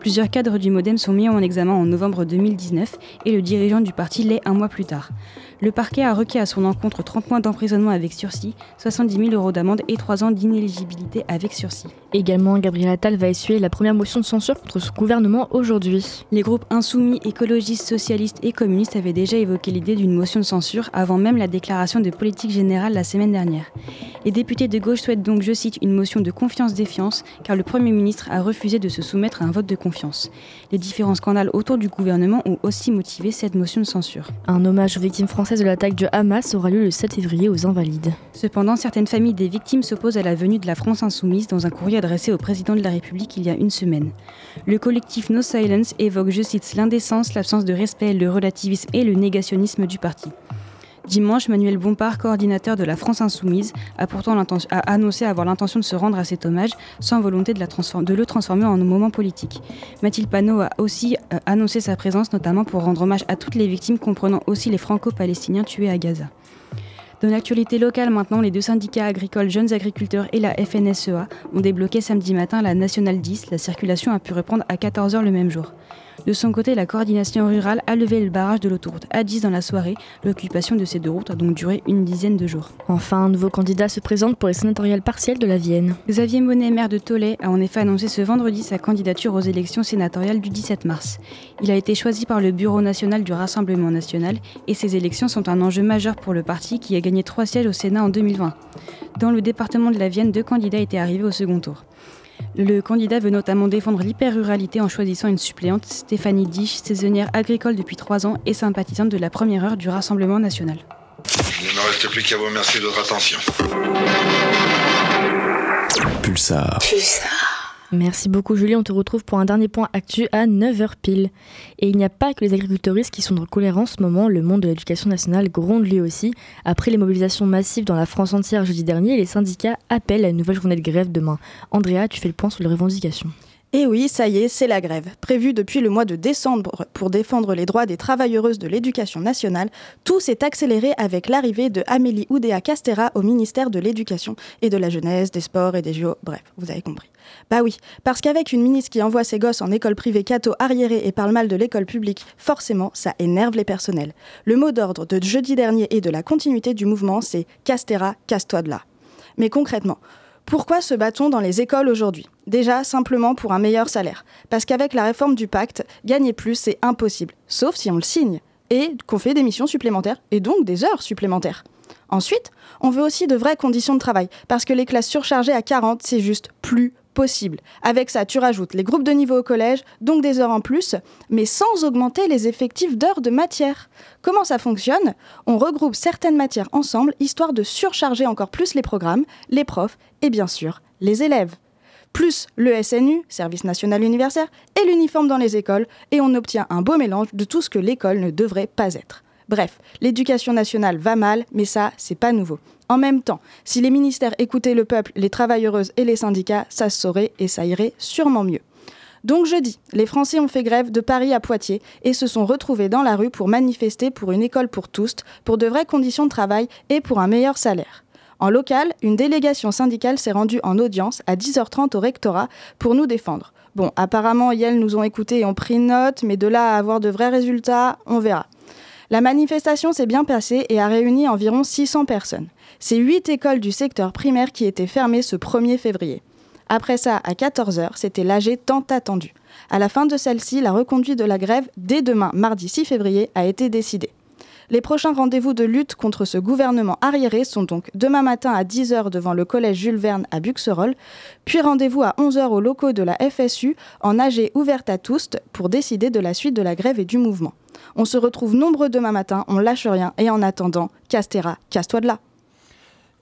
Plusieurs cadres du Modem sont mis en examen en novembre 2019 et le dirigeant du parti l'est un mois plus tard. Le parquet a requis à son encontre 30 mois d'emprisonnement avec sursis, 70 000 euros d'amende et 3 ans d'inéligibilité avec sursis. Également, Gabriel Attal va essuyer la première motion de censure contre ce gouvernement aujourd'hui. Les groupes insoumis, écologistes, socialistes et communistes avaient déjà évoqué l'idée d'une motion de censure avant même la déclaration de politique générale la semaine dernière. Les députés de gauche souhaitent donc, je cite, une motion de confiance-défiance, car le Premier ministre a refusé de se soumettre à un vote de confiance. Les différents scandales autour du gouvernement ont aussi motivé cette motion de censure. Un hommage aux victimes françaises de l'attaque de Hamas aura lieu le 7 février aux Invalides. Cependant, certaines familles des victimes s'opposent à la venue de la France insoumise dans un courrier adressé au président de la République il y a une semaine. Le collectif No Silence évoque, je cite, l'indécence, l'absence de respect, le relativisme et le négationnisme du parti. Dimanche, Manuel Bompard, coordinateur de la France Insoumise, a pourtant annoncé avoir l'intention de se rendre à cet hommage sans volonté de, de le transformer en un moment politique. Mathilde Panot a aussi euh, annoncé sa présence, notamment pour rendre hommage à toutes les victimes, comprenant aussi les franco-palestiniens tués à Gaza. Dans l'actualité locale maintenant, les deux syndicats agricoles Jeunes Agriculteurs et la FNSEA ont débloqué samedi matin la Nationale 10. La circulation a pu reprendre à 14h le même jour. De son côté, la coordination rurale a levé le barrage de l'autoroute A10 dans la soirée. L'occupation de ces deux routes a donc duré une dizaine de jours. Enfin, un nouveau candidat se présente pour les sénatoriales partielles de la Vienne. Xavier Monet, maire de Tollet, a en effet annoncé ce vendredi sa candidature aux élections sénatoriales du 17 mars. Il a été choisi par le Bureau national du Rassemblement national et ces élections sont un enjeu majeur pour le parti qui a gagné trois sièges au Sénat en 2020. Dans le département de la Vienne, deux candidats étaient arrivés au second tour. Le candidat veut notamment défendre l'hyper-ruralité en choisissant une suppléante, Stéphanie Dich, saisonnière agricole depuis trois ans et sympathisante de la première heure du Rassemblement national. Il ne me reste plus qu'à vous remercier de votre attention. Pulsar. Pulsar. Merci beaucoup Julie, on te retrouve pour un dernier point actu à 9h pile. Et il n'y a pas que les agriculteuristes qui sont de colère en ce moment, le monde de l'éducation nationale gronde lui aussi. Après les mobilisations massives dans la France entière jeudi dernier, les syndicats appellent à une nouvelle journée de grève demain. Andrea, tu fais le point sur les revendications. Et eh oui, ça y est, c'est la grève. Prévue depuis le mois de décembre pour défendre les droits des travailleuses de l'éducation nationale, tout s'est accéléré avec l'arrivée de Amélie Oudéa Castera au ministère de l'Éducation et de la Jeunesse, des Sports et des JO. Bref, vous avez compris. Bah oui, parce qu'avec une ministre qui envoie ses gosses en école privée catho arriérée et parle mal de l'école publique, forcément, ça énerve les personnels. Le mot d'ordre de jeudi dernier et de la continuité du mouvement, c'est Castera, casse-toi de là. Mais concrètement, pourquoi se bat-on dans les écoles aujourd'hui? Déjà, simplement pour un meilleur salaire. Parce qu'avec la réforme du pacte, gagner plus, c'est impossible. Sauf si on le signe. Et qu'on fait des missions supplémentaires, et donc des heures supplémentaires. Ensuite, on veut aussi de vraies conditions de travail. Parce que les classes surchargées à 40, c'est juste plus Avec ça, tu rajoutes les groupes de niveau au collège, donc des heures en plus, mais sans augmenter les effectifs d'heures de matière. Comment ça fonctionne? On regroupe certaines matières ensemble, histoire de surcharger encore plus les programmes, les profs et bien sûr les élèves. Plus le SNU, Service national universel, et l'uniforme dans les écoles, et on obtient un beau mélange de tout ce que l'école ne devrait pas être. Bref, l'éducation nationale va mal, mais ça, c'est pas nouveau. En même temps, si les ministères écoutaient le peuple, les travailleuses et les syndicats, ça se saurait et ça irait sûrement mieux. Donc jeudi, les Français ont fait grève de Paris à Poitiers et se sont retrouvés dans la rue pour manifester pour une école pour tous, pour de vraies conditions de travail et pour un meilleur salaire. En local, une délégation syndicale s'est rendue en audience à 10h30 au rectorat pour nous défendre. Bon, apparemment, Yale nous ont écoutés et ont pris note, mais de là à avoir de vrais résultats, on verra. La manifestation s'est bien passée et a réuni environ 600 personnes. C'est 8 écoles du secteur primaire qui étaient fermées ce 1er février. Après ça, à 14h, c'était l'AG tant attendu. À la fin de celle-ci, la reconduite de la grève dès demain, mardi 6 février, a été décidée. Les prochains rendez-vous de lutte contre ce gouvernement arriéré sont donc demain matin à 10h devant le collège Jules Verne à Buxerolles, puis rendez-vous à 11h aux locaux de la FSU en AG ouverte à tous pour décider de la suite de la grève et du mouvement. On se retrouve nombreux demain matin, on lâche rien et en attendant, Castera, casse-toi de là.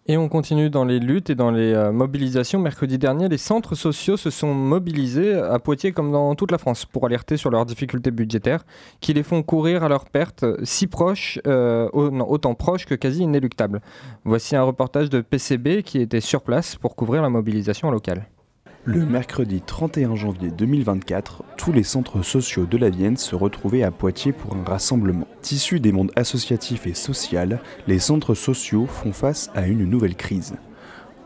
Et on continue dans les luttes et dans les euh, mobilisations. Mercredi dernier, les centres sociaux se sont mobilisés à Poitiers comme dans toute la France pour alerter sur leurs difficultés budgétaires qui les font courir à leur perte si proches, euh, autant proches que quasi inéluctables. Voici un reportage de PCB qui était sur place pour couvrir la mobilisation locale. Le mercredi 31 janvier 2024, tous les centres sociaux de la Vienne se retrouvaient à Poitiers pour un rassemblement. Tissus des mondes associatifs et social, les centres sociaux font face à une nouvelle crise.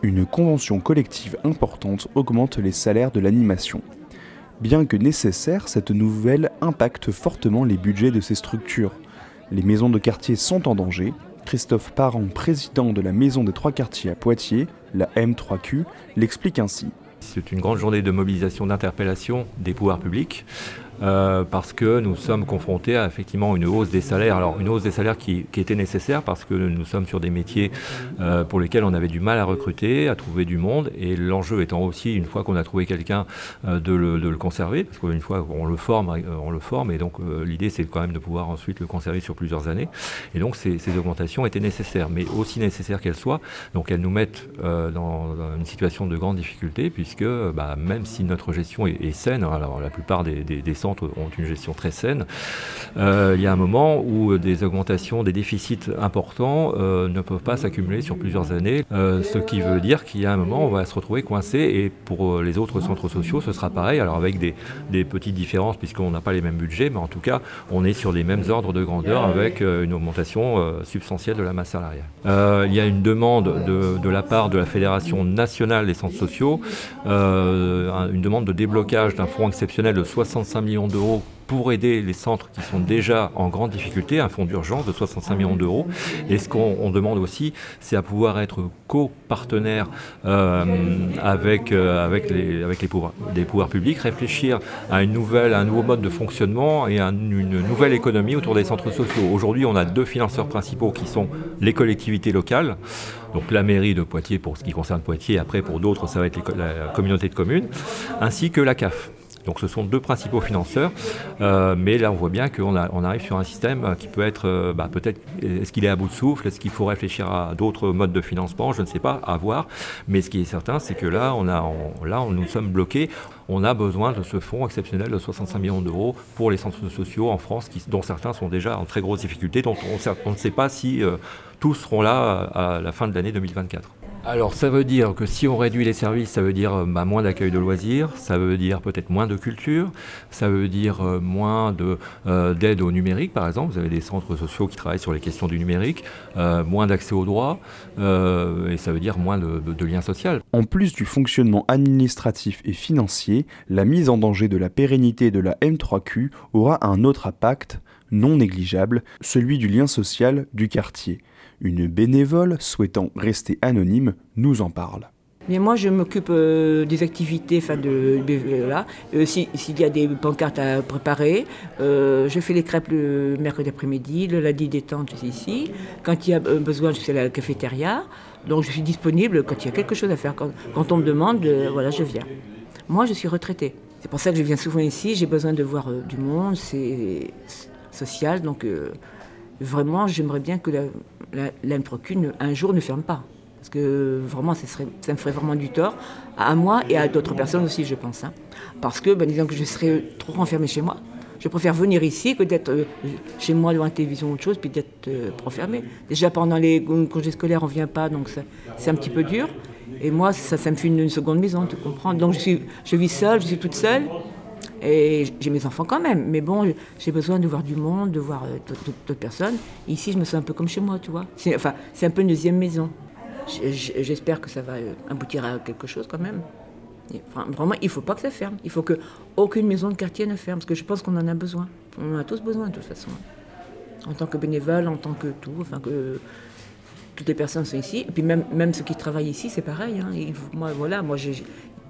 Une convention collective importante augmente les salaires de l'animation. Bien que nécessaire, cette nouvelle impacte fortement les budgets de ces structures. Les maisons de quartier sont en danger. Christophe Parent, président de la Maison des Trois Quartiers à Poitiers, la M3Q, l'explique ainsi. C'est une grande journée de mobilisation, d'interpellation des pouvoirs publics. Euh, parce que nous sommes confrontés à effectivement une hausse des salaires. Alors une hausse des salaires qui, était nécessaire parce que nous sommes sur des métiers euh, pour lesquels on avait du mal à recruter, à trouver du monde, et l'enjeu étant aussi, une fois qu'on a trouvé quelqu'un, euh, de, le, conserver, parce qu'une fois on le forme, on le forme, et donc l'idée c'est quand même de pouvoir ensuite le conserver sur plusieurs années. Et donc ces, augmentations étaient nécessaires, mais aussi nécessaires qu'elles soient, donc elles nous mettent dans, une situation de grande difficulté, puisque bah, même si notre gestion est, saine, alors la plupart des, des centres ont une gestion très saine. Euh, il y a un moment où des augmentations, des déficits importants euh, ne peuvent pas s'accumuler sur plusieurs années, euh, ce qui veut dire qu'il y a un moment où on va se retrouver coincé et pour les autres centres sociaux ce sera pareil, alors avec des, des petites différences puisqu'on n'a pas les mêmes budgets, mais en tout cas on est sur les mêmes ordres de grandeur avec une augmentation substantielle de la masse salariale. il y a une demande de, de, la part de la Fédération nationale des centres sociaux, une demande de déblocage d'un fonds exceptionnel de 65 millions d'euros pour aider les centres qui sont déjà en grande difficulté, un fonds d'urgence de 65 millions d'euros. Et ce qu'on demande aussi, c'est à pouvoir être co-partenaire euh, avec, euh, les pouvoirs publics, réfléchir à, une nouvelle, un nouveau mode de fonctionnement et à une nouvelle économie autour des centres sociaux. Aujourd'hui, on a deux financeurs principaux qui sont les collectivités locales, donc la mairie de Poitiers pour ce qui concerne Poitiers, après pour d'autres ça va être la communauté de communes, ainsi que la CAF. Donc ce sont deux principaux financeurs, euh, mais là on voit bien qu'on on arrive sur un système qui peut être, euh, bah, peut-être, est-ce qu'il est à bout de souffle, est-ce qu'il faut réfléchir à d'autres modes de financement, je ne sais pas, à voir. Mais ce qui est certain, c'est que là, on a, là nous sommes bloqués. On a besoin de ce fonds exceptionnel de 65 millions d'euros pour les centres sociaux en France, dont certains sont déjà en très grosse difficulté, dont on, ne sait pas si euh, tous seront là à la fin de l'année 2024. Alors ça veut dire que si on réduit les services, ça veut dire euh, bah, moins d'accueil de loisirs, ça veut dire peut-être moins de culture, ça veut dire euh, moins euh, d'aide au numérique par exemple. Vous avez des centres sociaux qui travaillent sur les questions du numérique, moins d'accès aux droits, et ça veut dire moins de, de liens sociaux. En plus du fonctionnement administratif et financier, la mise en danger de la pérennité de la M3Q aura un autre impact non négligeable, celui du lien social du quartier. Une bénévole souhaitant rester anonyme nous en parle. Mais moi, je m'occupe euh, des activités, enfin de, là. Euh, s'il y a des pancartes à préparer, euh, je fais les crêpes le mercredi après-midi, le lundi détente, je suis ici. Quand il y a besoin, je suis à la cafétéria. Donc, je suis disponible quand il y a quelque chose à faire. Quand, quand on me demande, voilà, je viens. Moi, je suis retraitée. C'est pour ça que je viens souvent ici. J'ai besoin de voir du monde, c'est social. Donc, vraiment, j'aimerais bien que la, un jour ne ferme pas. Parce que vraiment, ça, me ferait vraiment du tort à moi et à d'autres personnes aussi, je pense. Hein. Parce que, ben, disons que je serais trop renfermée chez moi. Je préfère venir ici que d'être euh, chez moi devant la télévision ou autre chose, puis d'être euh, renfermée. Déjà pendant les congés scolaires, on ne vient pas, donc c'est un petit peu dur. Et moi, ça, me fait une, seconde maison, tu comprends. Donc je, suis, je vis seule, je suis toute seule. Et j'ai mes enfants quand même, mais bon, j'ai besoin de voir du monde, de voir euh, d'autres personnes. Ici, je me sens un peu comme chez moi, tu vois. Enfin, c'est un peu une deuxième maison. J'espère que ça va euh, aboutir à quelque chose quand même. vraiment, il ne faut pas que ça ferme. Il faut qu'aucune maison de quartier ne ferme, parce que je pense qu'on en a besoin. On en a tous besoin, de toute façon. En tant que bénévole, en tant que tout, enfin que toutes les personnes sont ici. Et puis même, même ceux qui travaillent ici, c'est pareil. Hein. moi, voilà, moi, j'ai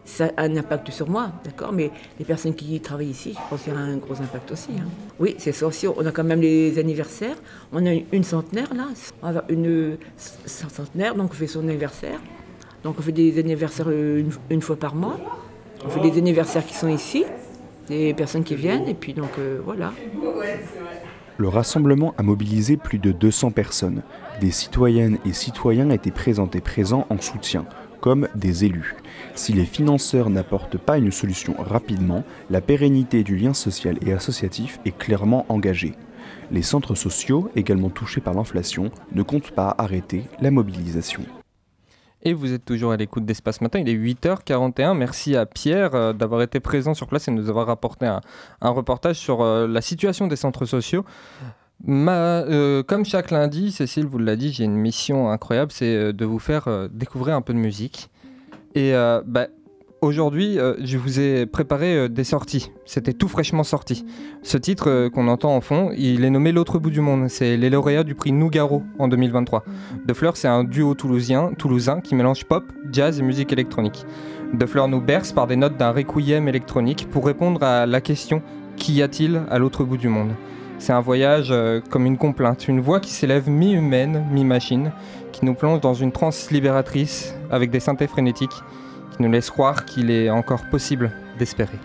ça a un impact sur moi, d'accord Mais les personnes qui travaillent ici, je pense qu'il y aura un gros impact aussi. Hein. Oui, c'est ça aussi. On a quand même les anniversaires. On a une centenaire là, on une centenaire, donc on fait son anniversaire. Donc on fait des anniversaires une, fois par mois. On fait des anniversaires qui sont ici, des personnes qui viennent, et puis donc euh, voilà. Le rassemblement a mobilisé plus de 200 personnes. Des citoyennes et citoyens étaient présentés présents en soutien, comme des élus. Si les financeurs n'apportent pas une solution rapidement, la pérennité du lien social et associatif est clairement engagée. Les centres sociaux, également touchés par l'inflation, ne comptent pas arrêter la mobilisation. Et vous êtes toujours à l'écoute d'Espace Matin, il est 8h41. Merci à Pierre euh, d'avoir été présent sur place et de nous avoir apporté un, reportage sur euh, la situation des centres sociaux. Euh, comme chaque lundi, Cécile vous l'a dit, j'ai une mission incroyable, c'est de vous faire découvrir un peu de musique. Et euh, bah, aujourd'hui, euh, je vous ai préparé euh, des sorties. C'était tout fraîchement sorti. Ce titre euh, qu'on entend en fond, il est nommé L'autre bout du monde. C'est les lauréats du prix Nougaro en 2023. De Fleur, c'est un duo toulousien, toulousain qui mélange pop, jazz et musique électronique. De Fleur nous berce par des notes d'un requiem électronique pour répondre à la question Qu'y a-t-il à l'autre bout du monde? C'est un voyage comme une complainte, une voix qui s'élève mi-humaine, mi-machine, qui nous plonge dans une transe libératrice avec des synthés frénétiques qui nous laisse croire qu'il est encore possible d'espérer.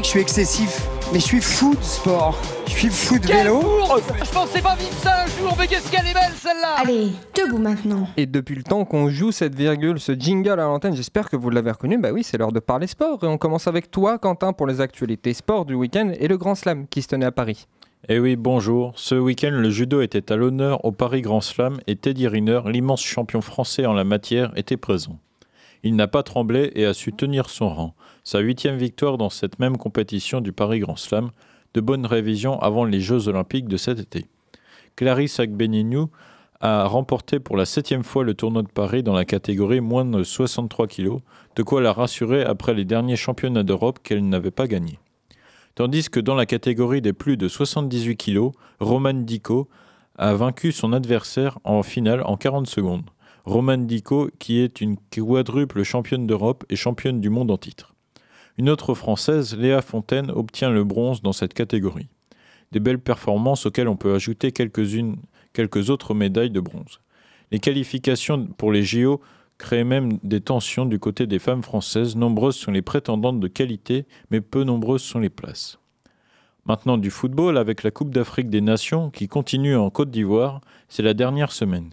Que je suis excessif, mais je suis fou de sport. Je suis fou de vélo. Je pensais pas vivre ça un jour, mais qu'est-ce qu'elle est belle celle-là Allez, debout maintenant. Et depuis le temps qu'on joue cette virgule, ce jingle à l'antenne, j'espère que vous l'avez reconnu. Bah oui, c'est l'heure de parler sport. Et on commence avec toi, Quentin, pour les actualités sport du week-end et le Grand Slam qui se tenait à Paris. Eh oui, bonjour. Ce week-end, le judo était à l'honneur au Paris Grand Slam et Teddy Riner, l'immense champion français en la matière, était présent. Il n'a pas tremblé et a su tenir son rang. Sa huitième victoire dans cette même compétition du Paris Grand Slam, de bonnes révisions avant les Jeux Olympiques de cet été. Clarisse Agbenienou a remporté pour la septième fois le tournoi de Paris dans la catégorie moins de 63 kg, de quoi la rassurer après les derniers championnats d'Europe qu'elle n'avait pas gagnés. Tandis que dans la catégorie des plus de 78 kg, Roman Dico a vaincu son adversaire en finale en 40 secondes. Roman Dico, qui est une quadruple championne d'Europe et championne du monde en titre. Une autre française, Léa Fontaine, obtient le bronze dans cette catégorie. Des belles performances auxquelles on peut ajouter quelques autres médailles de bronze. Les qualifications pour les JO créent même des tensions du côté des femmes françaises. Nombreuses sont les prétendantes de qualité, mais peu nombreuses sont les places. Maintenant du football avec la Coupe d'Afrique des Nations qui continue en Côte d'Ivoire, c'est la dernière semaine.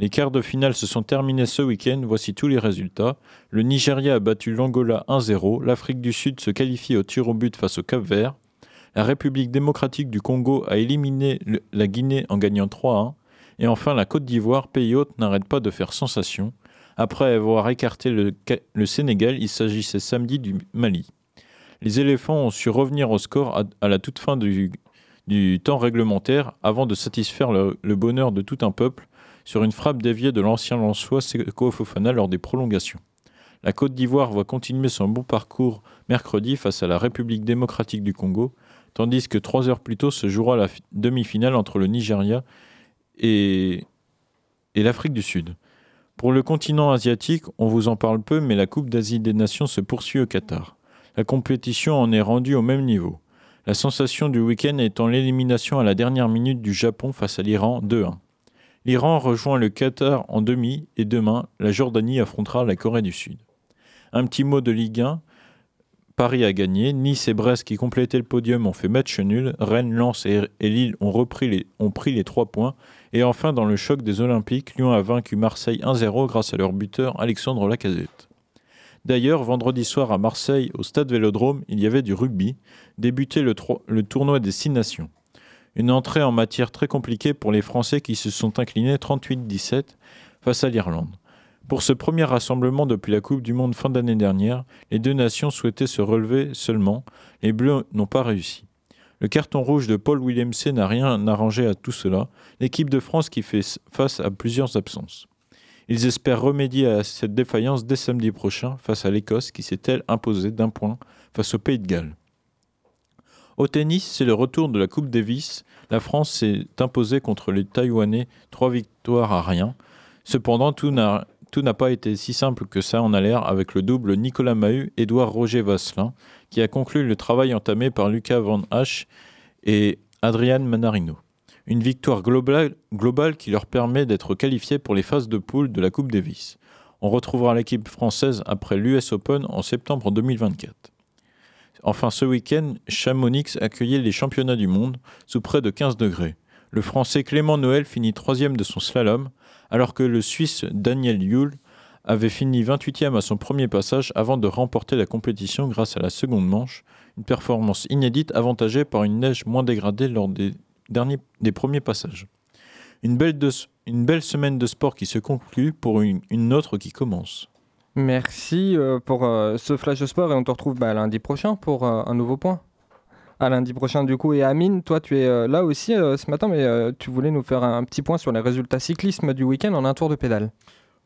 Les quarts de finale se sont terminés ce week-end, voici tous les résultats. Le Nigeria a battu l'Angola 1-0, l'Afrique du Sud se qualifie au tir au but face au Cap Vert, la République démocratique du Congo a éliminé la Guinée en gagnant 3-1, et enfin la Côte d'Ivoire, pays hôte, n'arrête pas de faire sensation. Après avoir écarté le, Sénégal, il s'agissait samedi du Mali. Les éléphants ont su revenir au score à, la toute fin du, temps réglementaire avant de satisfaire le bonheur de tout un peuple sur une frappe déviée de l'ancien Lançois Seko Fofana lors des prolongations. La Côte d'Ivoire va continuer son bon parcours mercredi face à la République démocratique du Congo, tandis que trois heures plus tôt se jouera la fi- demi-finale entre le Nigeria et l'Afrique du Sud. Pour le continent asiatique, on vous en parle peu, mais la Coupe d'Asie des Nations se poursuit au Qatar. La compétition en est rendue au même niveau. La sensation du week-end étant l'élimination à la dernière minute du Japon face à l'Iran 2-1. L'Iran rejoint le Qatar en demi et demain, la Jordanie affrontera la Corée du Sud. Un petit mot de Ligue 1. Paris a gagné. Nice et Brest qui complétaient le podium ont fait match nul. Rennes, Lens et, Lille ont, repris les, ont pris les trois points. Et enfin, dans le choc des Olympiques, Lyon a vaincu Marseille 1-0 grâce à leur buteur Alexandre Lacazette. D'ailleurs, vendredi soir à Marseille, au stade Vélodrome, il y avait du rugby, tro- le tournoi des Six Nations. Une entrée en matière très compliquée pour les Français qui se sont inclinés 38-17 face à l'Irlande. Pour ce premier rassemblement depuis la Coupe du Monde fin d'année dernière, les deux nations souhaitaient se relever seulement, les Bleus n'ont pas réussi. Le carton rouge de Paul Willemse n'a rien arrangé à tout cela, l'équipe de France qui fait face à plusieurs absences. Ils espèrent remédier à cette défaillance dès samedi prochain face à l'Écosse qui s'est elle imposée d'un point face au Pays de Galles. Au tennis, c'est le retour de la Coupe Davis. La France s'est imposée contre les Taïwanais, trois victoires à rien. Cependant, tout n'a pas été si simple que ça en a l'air avec le double Nicolas Mahut, Édouard Roger Vasselin, qui a conclu le travail entamé par Lucas Van Hache et Adrian Manarino. Une victoire globale, globale qui leur permet d'être qualifiés pour les phases de poule de la Coupe Davis. On retrouvera l'équipe française après l'US Open en septembre 2024. Enfin, ce week-end, Chamonix accueillait les championnats du monde sous près de 15 degrés. Le Français Clément Noël finit troisième de son slalom, alors que le Suisse Daniel Yule avait fini 28e à son premier passage avant de remporter la compétition grâce à la seconde manche, une performance inédite avantagée par une neige moins dégradée lors des, premiers passages. Une belle, semaine de sport qui se conclut pour une autre qui commence. Merci euh, pour euh, ce flash de sport et on te retrouve bah, lundi prochain pour euh, un nouveau point. À lundi prochain du coup. Et Amine, toi tu es là aussi ce matin, mais tu voulais nous faire un, petit point sur les résultats cyclisme du week-end en un tour de pédale.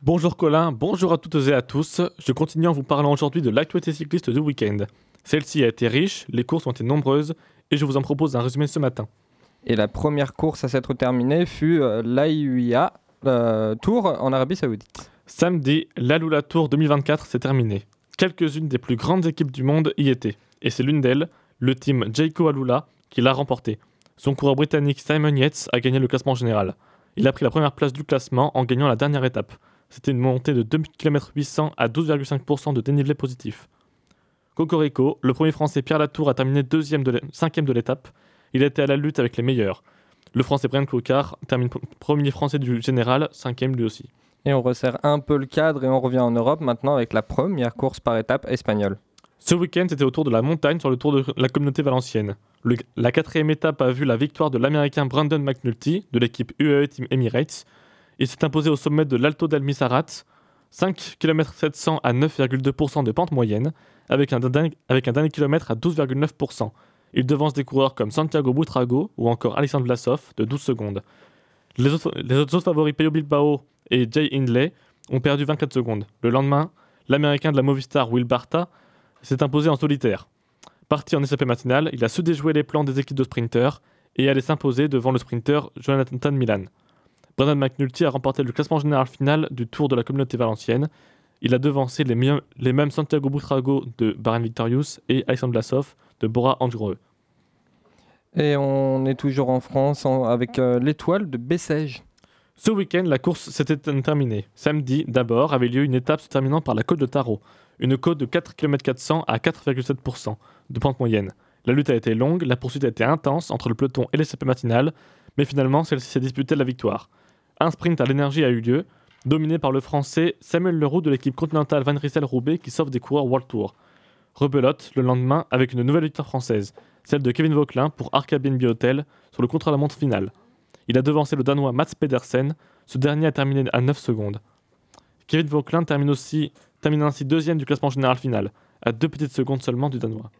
Bonjour Colin, bonjour à toutes et à tous. Je continue en vous parlant aujourd'hui de l'actualité cycliste du week-end. Celle-ci a été riche, les courses ont été nombreuses et je vous en propose un résumé ce matin. Et la première course à s'être terminée fut l'AIUIA euh, Tour en Arabie Saoudite. Samedi, l'Alula Tour 2024 s'est terminée. Quelques-unes des plus grandes équipes du monde y étaient, et c'est l'une d'elles, le team Jayco Alula, qui l'a remporté. Son coureur britannique Simon Yates a gagné le classement général. Il a pris la première place du classement en gagnant la dernière étape. C'était une montée de 2 km 800 à 12,5% de dénivelé positif. Cocorico, le premier français Pierre Latour a terminé deuxième de cinquième de l'étape. Il était à la lutte avec les meilleurs. Le français Brian Cocard termine premier français du général, cinquième lui aussi. Et on resserre un peu le cadre et on revient en Europe maintenant avec la première course par étape espagnole. Ce week-end, c'était au tour de la montagne sur le tour de la communauté valencienne. Le- la quatrième étape a vu la victoire de l'américain Brandon McNulty de l'équipe UAE Team Emirates. Il s'est imposé au sommet de l'Alto del Misarat. 5 km 700 à 9,2% de pente moyenne, avec un, dernier- avec un dernier kilomètre à 12,9%. Il devance des coureurs comme Santiago Butrago ou encore Alexandre Vlasov de 12 secondes. Les autres, favoris Peyo Bilbao et Jay Hindley ont perdu 24 secondes. Le lendemain, l'américain de la Movistar Will Barta s'est imposé en solitaire. Parti en échappée matinale, il a su déjouer les plans des équipes de sprinteurs et allait s'imposer devant le sprinter Jonathan Milan. Brendan McNulty a remporté le classement général final du Tour de la Communauté Valencienne. Il a devancé les, mêmes Santiago Butrago de Baren Victorious et Alexandre Vlasov de Bora Hansgrohe. Et on est toujours en France avec euh, l'étoile de Bessèges. Ce week-end, la course s'était terminée. Samedi, d'abord, avait lieu une étape se terminant par la côte de Tarot. Une côte de 4 km 400 à 4,7% de pente moyenne. La lutte a été longue, la poursuite a été intense entre le peloton et l'échappée matinale, mais finalement, celle-ci s'est disputée la victoire. Un sprint à l'énergie a eu lieu, dominé par le français Samuel Leroux de l'équipe continentale Van Rysel-Roubaix qui sauve des coureurs World Tour. Rebelote le lendemain avec une nouvelle victoire française, celle de Kevin Vauquelin pour Arc Airbnb Hotel sur le contre-la-montre final. Il a devancé le Danois Mats Pedersen, ce dernier a terminé à 9 secondes. Kevin Vauquelin termine, aussi, termine ainsi deuxième du classement général final, à deux petites secondes seulement du Danois.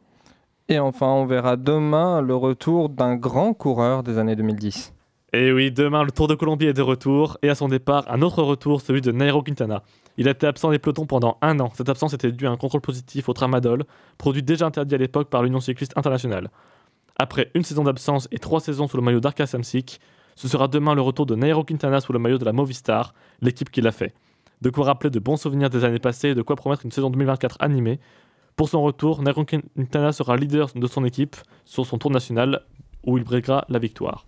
Et enfin, on verra demain le retour d'un grand coureur des années 2010. Et oui, demain, le Tour de Colombie est de retour, et à son départ, un autre retour, celui de Nairo Quintana. Il a été absent des pelotons pendant un an. Cette absence était due à un contrôle positif au tramadol, produit déjà interdit à l'époque par l'Union cycliste internationale. Après une saison d'absence et trois saisons sous le maillot d'Arca Samsic, ce sera demain le retour de Nairo Quintana sous le maillot de la Movistar, l'équipe qui l'a fait. De quoi rappeler de bons souvenirs des années passées et de quoi promettre une saison 2024 animée. Pour son retour, Nairo Quintana sera leader de son équipe sur son tour national où il briguera la victoire.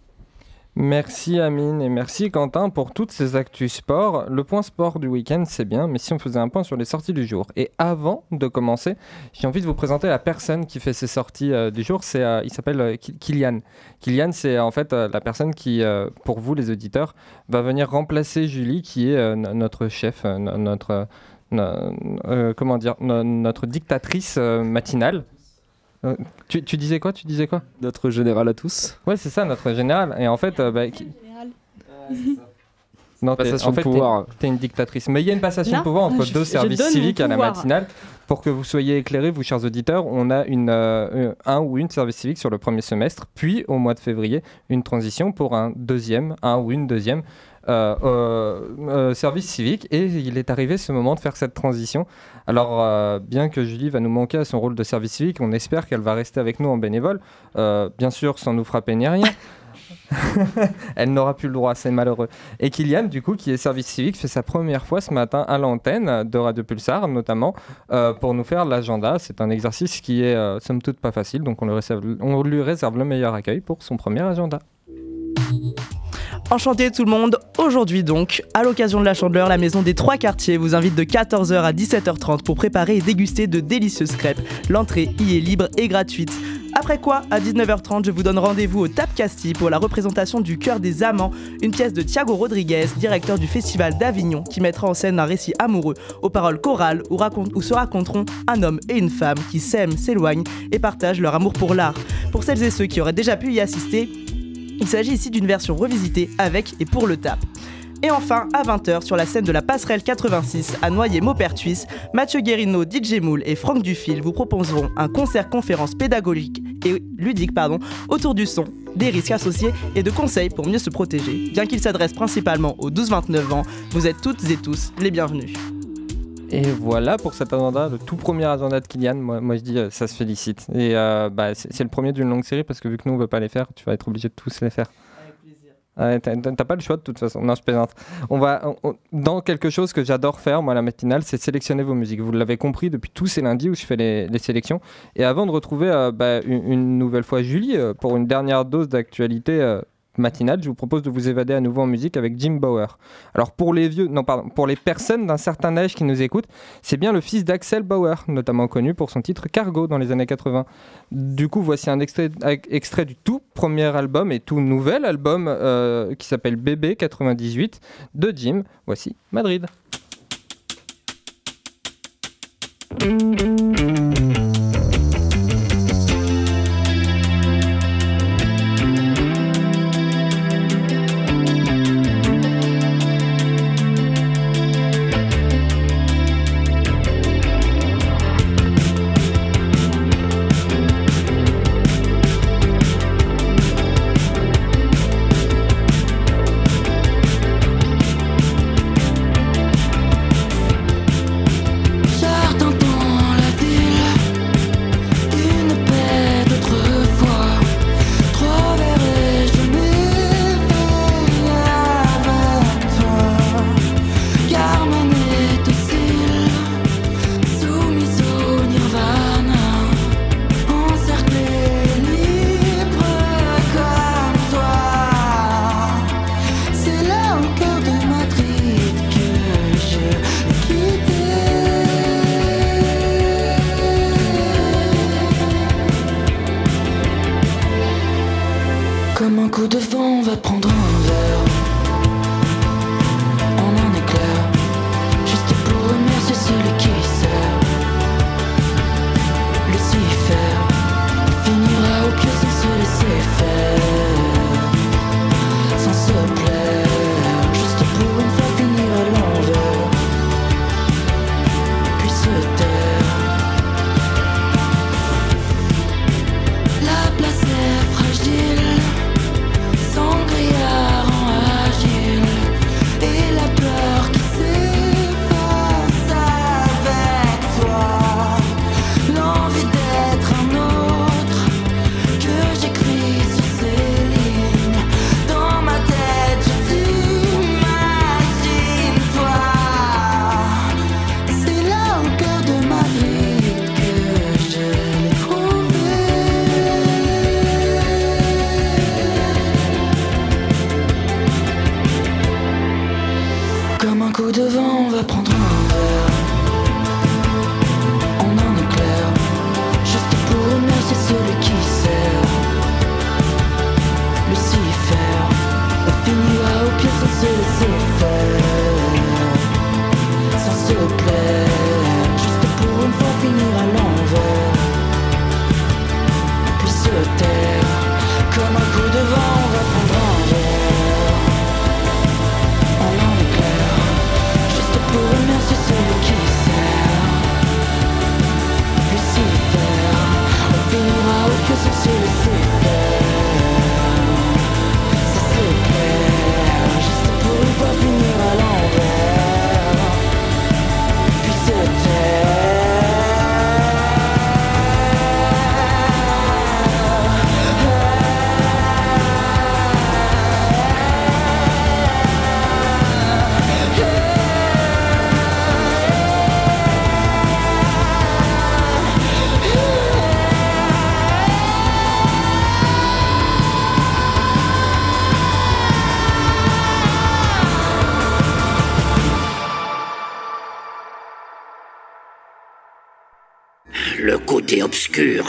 Merci Amine et merci Quentin pour toutes ces actus sport. Le point sport du week-end, c'est bien, mais si on faisait un point sur les sorties du jour. Et avant de commencer, j'ai envie de vous présenter la personne qui fait ces sorties euh, du jour. C'est, euh, il s'appelle euh, Kylian. Kylian, c'est en fait euh, la personne qui, pour vous les auditeurs, va venir remplacer Julie, qui est no- notre chef, no- notre, no- comment dire, no- notre dictatrice matinale. Euh, tu, tu disais quoi Tu disais quoi? Notre général à tous. Ouais, c'est ça, notre général. Et en fait, euh, bah, qui- non, Passation en fait, de pouvoir. t'es- une dictatrice. Mais il y a une passation de pouvoir entre je- deux je services civiques à la matinale. Pour que vous soyez éclairés, vous chers auditeurs, on a une, euh, un ou une service civique sur le premier semestre, puis au mois de février, une transition pour un deuxième, un ou une deuxième service civique. Et il est arrivé ce moment de faire cette transition. Alors, euh, bien que Julie va nous manquer à son rôle de service civique, on espère qu'elle va rester avec nous en bénévole, Euh, bien sûr sans nous frapper ni rien. Elle n'aura plus le droit, c'est malheureux. Et Kylian, du coup, qui est service civique, fait sa première fois ce matin à l'antenne de Radio Pulsar, notamment, euh, pour nous faire l'agenda. C'est un exercice qui est, euh, somme toute, pas facile, donc on lui réserve le meilleur accueil pour son premier agenda. Enchanté tout le monde, aujourd'hui donc, à l'occasion de la Chandeleur, la maison des trois quartiers vous invite de 14h à 17h30 pour préparer et déguster de délicieuses crêpes. L'entrée y est libre et gratuite. Après quoi, à 19h30, je vous donne rendez-vous au Tap Casti pour la représentation du Cœur des Amants, une pièce de Thiago Rodriguez, directeur du Festival d'Avignon, qui mettra en scène un récit amoureux aux paroles chorales où, où se raconteront un homme et une femme qui s'aiment, s'éloignent et partagent leur amour pour l'art. Pour celles et ceux qui auraient déjà pu y assister, il s'agit ici d'une version revisitée avec et pour le tap. Et enfin, à 20h, sur la scène de la passerelle 86 à Noyer-Maupertuis, Mathieu Guérino, DJ Moule et Franck Dufil vous proposeront un concert-conférence pédagogique et ludique autour du son, des risques associés et de conseils pour mieux se protéger. Bien qu'il s'adresse principalement aux 12-29 ans, vous êtes toutes et tous les bienvenus. Et voilà pour cet agenda, le tout premier agenda de Kylian. Moi, moi je dis, euh, ça se félicite. Et euh, bah, c'est le premier d'une longue série parce que vu que nous, on veut pas les faire, tu vas être obligé de tous les faire. Ouais, t'as t'as- t'as pas le choix de toute façon. Non, je plaisante. On va on- dans quelque chose que j'adore faire, moi, la matinale, c'est sélectionner vos musiques. Vous l'avez compris depuis tous ces lundis où je fais les, les sélections. Et avant de retrouver euh, bah, une, une nouvelle fois Julie euh, pour une dernière dose d'actualité euh, matinale, je vous propose de vous évader à nouveau en musique avec Jim Bauer. Alors pour les vieux, non pardon, pour les personnes d'un certain âge qui nous écoutent, c'est bien le fils d'Axel Bauer, notamment connu pour son titre Cargo dans les années 80. Du coup, voici un extrait, du tout premier album et tout nouvel album euh, qui s'appelle Bébé 98 de Jim. Voici Madrid.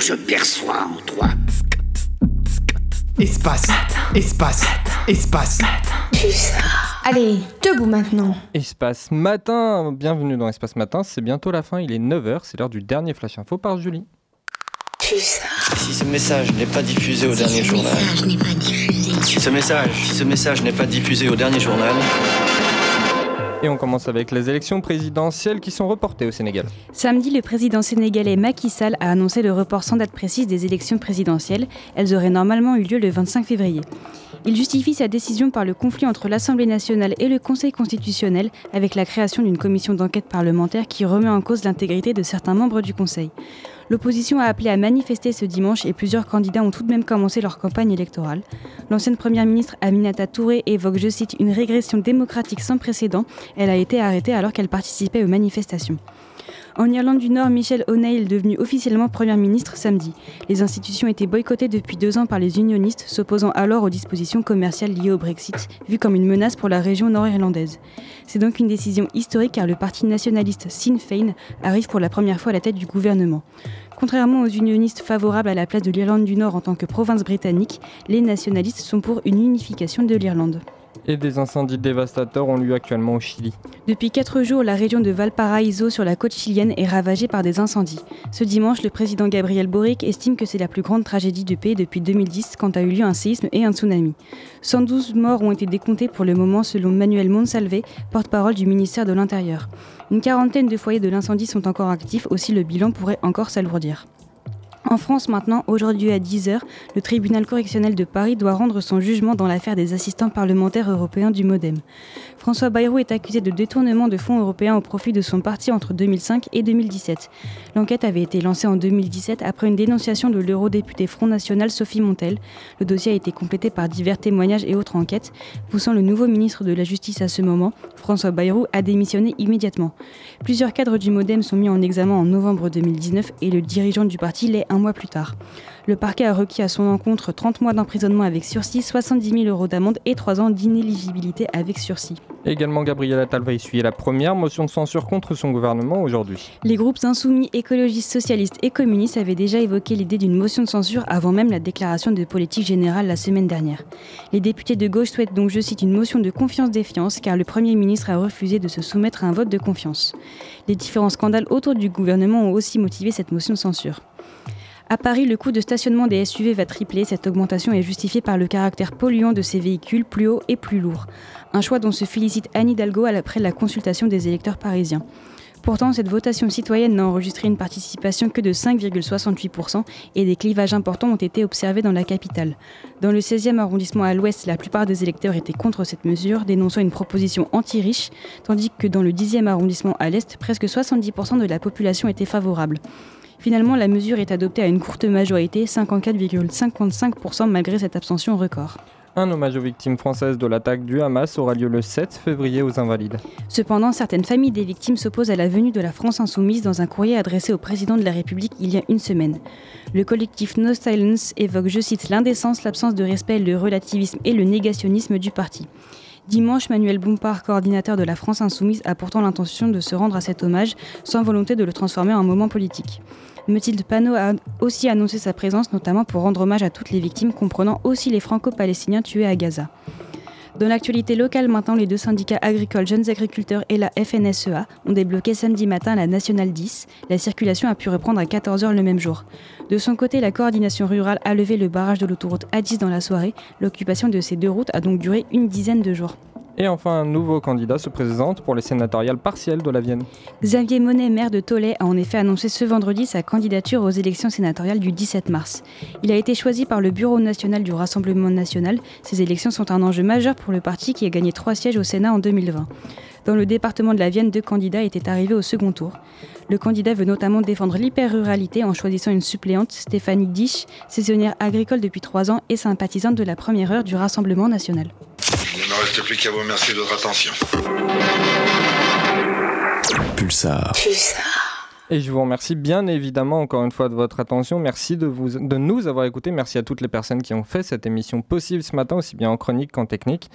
Je perçois en toi. Espace, espace, espace. Allez, debout maintenant. Espace Matin, bienvenue dans Espace Matin, c'est bientôt la fin, il est 9h, c'est l'heure du dernier Flash Info par Julie. Si ce message n'est pas diffusé au dernier journal. Si ce message, si ce message n'est pas diffusé au dernier journal. Et on commence avec les élections présidentielles qui sont reportées au Sénégal. Samedi, le président sénégalais Macky Sall a annoncé le report sans date précise des élections présidentielles. Elles auraient normalement eu lieu le 25 février. Il justifie sa décision par le conflit entre l'Assemblée nationale et le Conseil constitutionnel avec la création d'une commission d'enquête parlementaire qui remet en cause l'intégrité de certains membres du Conseil. L'opposition a appelé à manifester ce dimanche et plusieurs candidats ont tout de même commencé leur campagne électorale. L'ancienne première ministre Aminata Touré évoque, je cite, une régression démocratique sans précédent. Elle a été arrêtée alors qu'elle participait aux manifestations. En Irlande du Nord, Michel O'Neill est devenu officiellement Premier ministre samedi. Les institutions étaient boycottées depuis deux ans par les unionistes, s'opposant alors aux dispositions commerciales liées au Brexit, vues comme une menace pour la région nord-irlandaise. C'est donc une décision historique car le parti nationaliste Sinn Féin arrive pour la première fois à la tête du gouvernement. Contrairement aux unionistes favorables à la place de l'Irlande du Nord en tant que province britannique, les nationalistes sont pour une unification de l'Irlande. Et des incendies dévastateurs ont lieu actuellement au Chili. Depuis quatre jours, la région de Valparaiso sur la côte chilienne est ravagée par des incendies. Ce dimanche, le président Gabriel Boric estime que c'est la plus grande tragédie du pays depuis 2010 quand a eu lieu un séisme et un tsunami. 112 morts ont été décomptés pour le moment selon Manuel Monsalve, porte-parole du ministère de l'Intérieur. Une quarantaine de foyers de l'incendie sont encore actifs, aussi le bilan pourrait encore s'alourdir. En France maintenant, aujourd'hui à 10h, le tribunal correctionnel de Paris doit rendre son jugement dans l'affaire des assistants parlementaires européens du Modem. François Bayrou est accusé de détournement de fonds européens au profit de son parti entre 2005 et 2017. L'enquête avait été lancée en 2017 après une dénonciation de l'eurodéputée Front National Sophie Montel. Le dossier a été complété par divers témoignages et autres enquêtes. Poussant le nouveau ministre de la Justice à ce moment, François Bayrou a démissionné immédiatement. Plusieurs cadres du Modem sont mis en examen en novembre 2019 et le dirigeant du parti l'est un mois plus tard. Le parquet a requis à son encontre 30 mois d'emprisonnement avec sursis, 70 000 euros d'amende et 3 ans d'inéligibilité avec sursis. Également, Gabriel Attal va essuyer la première motion de censure contre son gouvernement aujourd'hui. Les groupes insoumis, écologistes, socialistes et communistes avaient déjà évoqué l'idée d'une motion de censure avant même la déclaration de politique générale la semaine dernière. Les députés de gauche souhaitent donc, je cite, une motion de confiance-défiance car le Premier ministre a refusé de se soumettre à un vote de confiance. Les différents scandales autour du gouvernement ont aussi motivé cette motion de censure. À Paris, le coût de stationnement des SUV va tripler. Cette augmentation est justifiée par le caractère polluant de ces véhicules plus hauts et plus lourds. Un choix dont se félicite Anne Hidalgo après la consultation des électeurs parisiens. Pourtant, cette votation citoyenne n'a enregistré une participation que de 5,68% et des clivages importants ont été observés dans la capitale. Dans le 16e arrondissement à l'ouest, la plupart des électeurs étaient contre cette mesure, dénonçant une proposition anti-riche, tandis que dans le 10e arrondissement à l'est, presque 70% de la population était favorable. Finalement, la mesure est adoptée à une courte majorité, 54,55% malgré cette abstention record. Un hommage aux victimes françaises de l'attaque du Hamas aura lieu le 7 février aux Invalides. Cependant, certaines familles des victimes s'opposent à la venue de la France insoumise dans un courrier adressé au président de la République il y a une semaine. Le collectif No Silence évoque, je cite, l'indécence, l'absence de respect, le relativisme et le négationnisme du parti. Dimanche, Manuel Bompard, coordinateur de la France Insoumise, a pourtant l'intention de se rendre à cet hommage, sans volonté de le transformer en moment politique. Mathilde Panot a aussi annoncé sa présence, notamment pour rendre hommage à toutes les victimes, comprenant aussi les franco-palestiniens tués à Gaza. Dans l'actualité locale, maintenant, les deux syndicats agricoles Jeunes Agriculteurs et la FNSEA ont débloqué samedi matin la Nationale 10. La circulation a pu reprendre à 14h le même jour. De son côté, la coordination rurale a levé le barrage de l'autoroute A10 dans la soirée. L'occupation de ces deux routes a donc duré une dizaine de jours. Et enfin, un nouveau candidat se présente pour les sénatoriales partielles de la Vienne. Xavier Monet, maire de Tollet, a en effet annoncé ce vendredi sa candidature aux élections sénatoriales du 17 mars. Il a été choisi par le Bureau national du Rassemblement national. Ces élections sont un enjeu majeur pour le parti qui a gagné trois sièges au Sénat en 2020. Dans le département de la Vienne, deux candidats étaient arrivés au second tour. Le candidat veut notamment défendre l'hyper-ruralité en choisissant une suppléante, Stéphanie Dich, saisonnière agricole depuis trois ans et sympathisante de la première heure du Rassemblement national. Il ne me reste plus qu'à vous remercier de votre attention. Pulsar. Et je vous remercie bien évidemment encore une fois de votre attention. Merci de, vous, de nous avoir écoutés. Merci à toutes les personnes qui ont fait cette émission possible ce matin, aussi bien en chronique qu'en technique.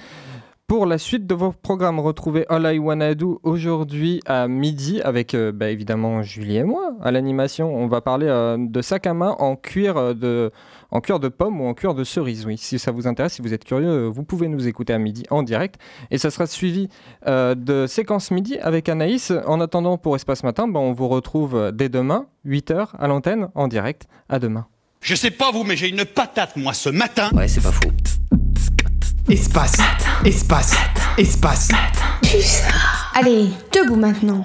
Pour la suite de vos programmes, retrouvez All I Wanna Do aujourd'hui à midi avec euh, bah, évidemment Julie et moi à l'animation. On va parler euh, de sac à main en cuir euh, de, en cuir de pomme ou en cuir de cerise. Oui, si ça vous intéresse, si vous êtes curieux, vous pouvez nous écouter à midi en direct. Et ça sera suivi euh, de séquence midi avec Anaïs. En attendant, pour Espace Matin, bah, on vous retrouve dès demain, 8h à l'antenne, en direct. À demain. Je sais pas vous, mais j'ai une patate, moi, ce matin. Ouais, c'est pas faux. Espace, espace, espace. Allez, debout maintenant.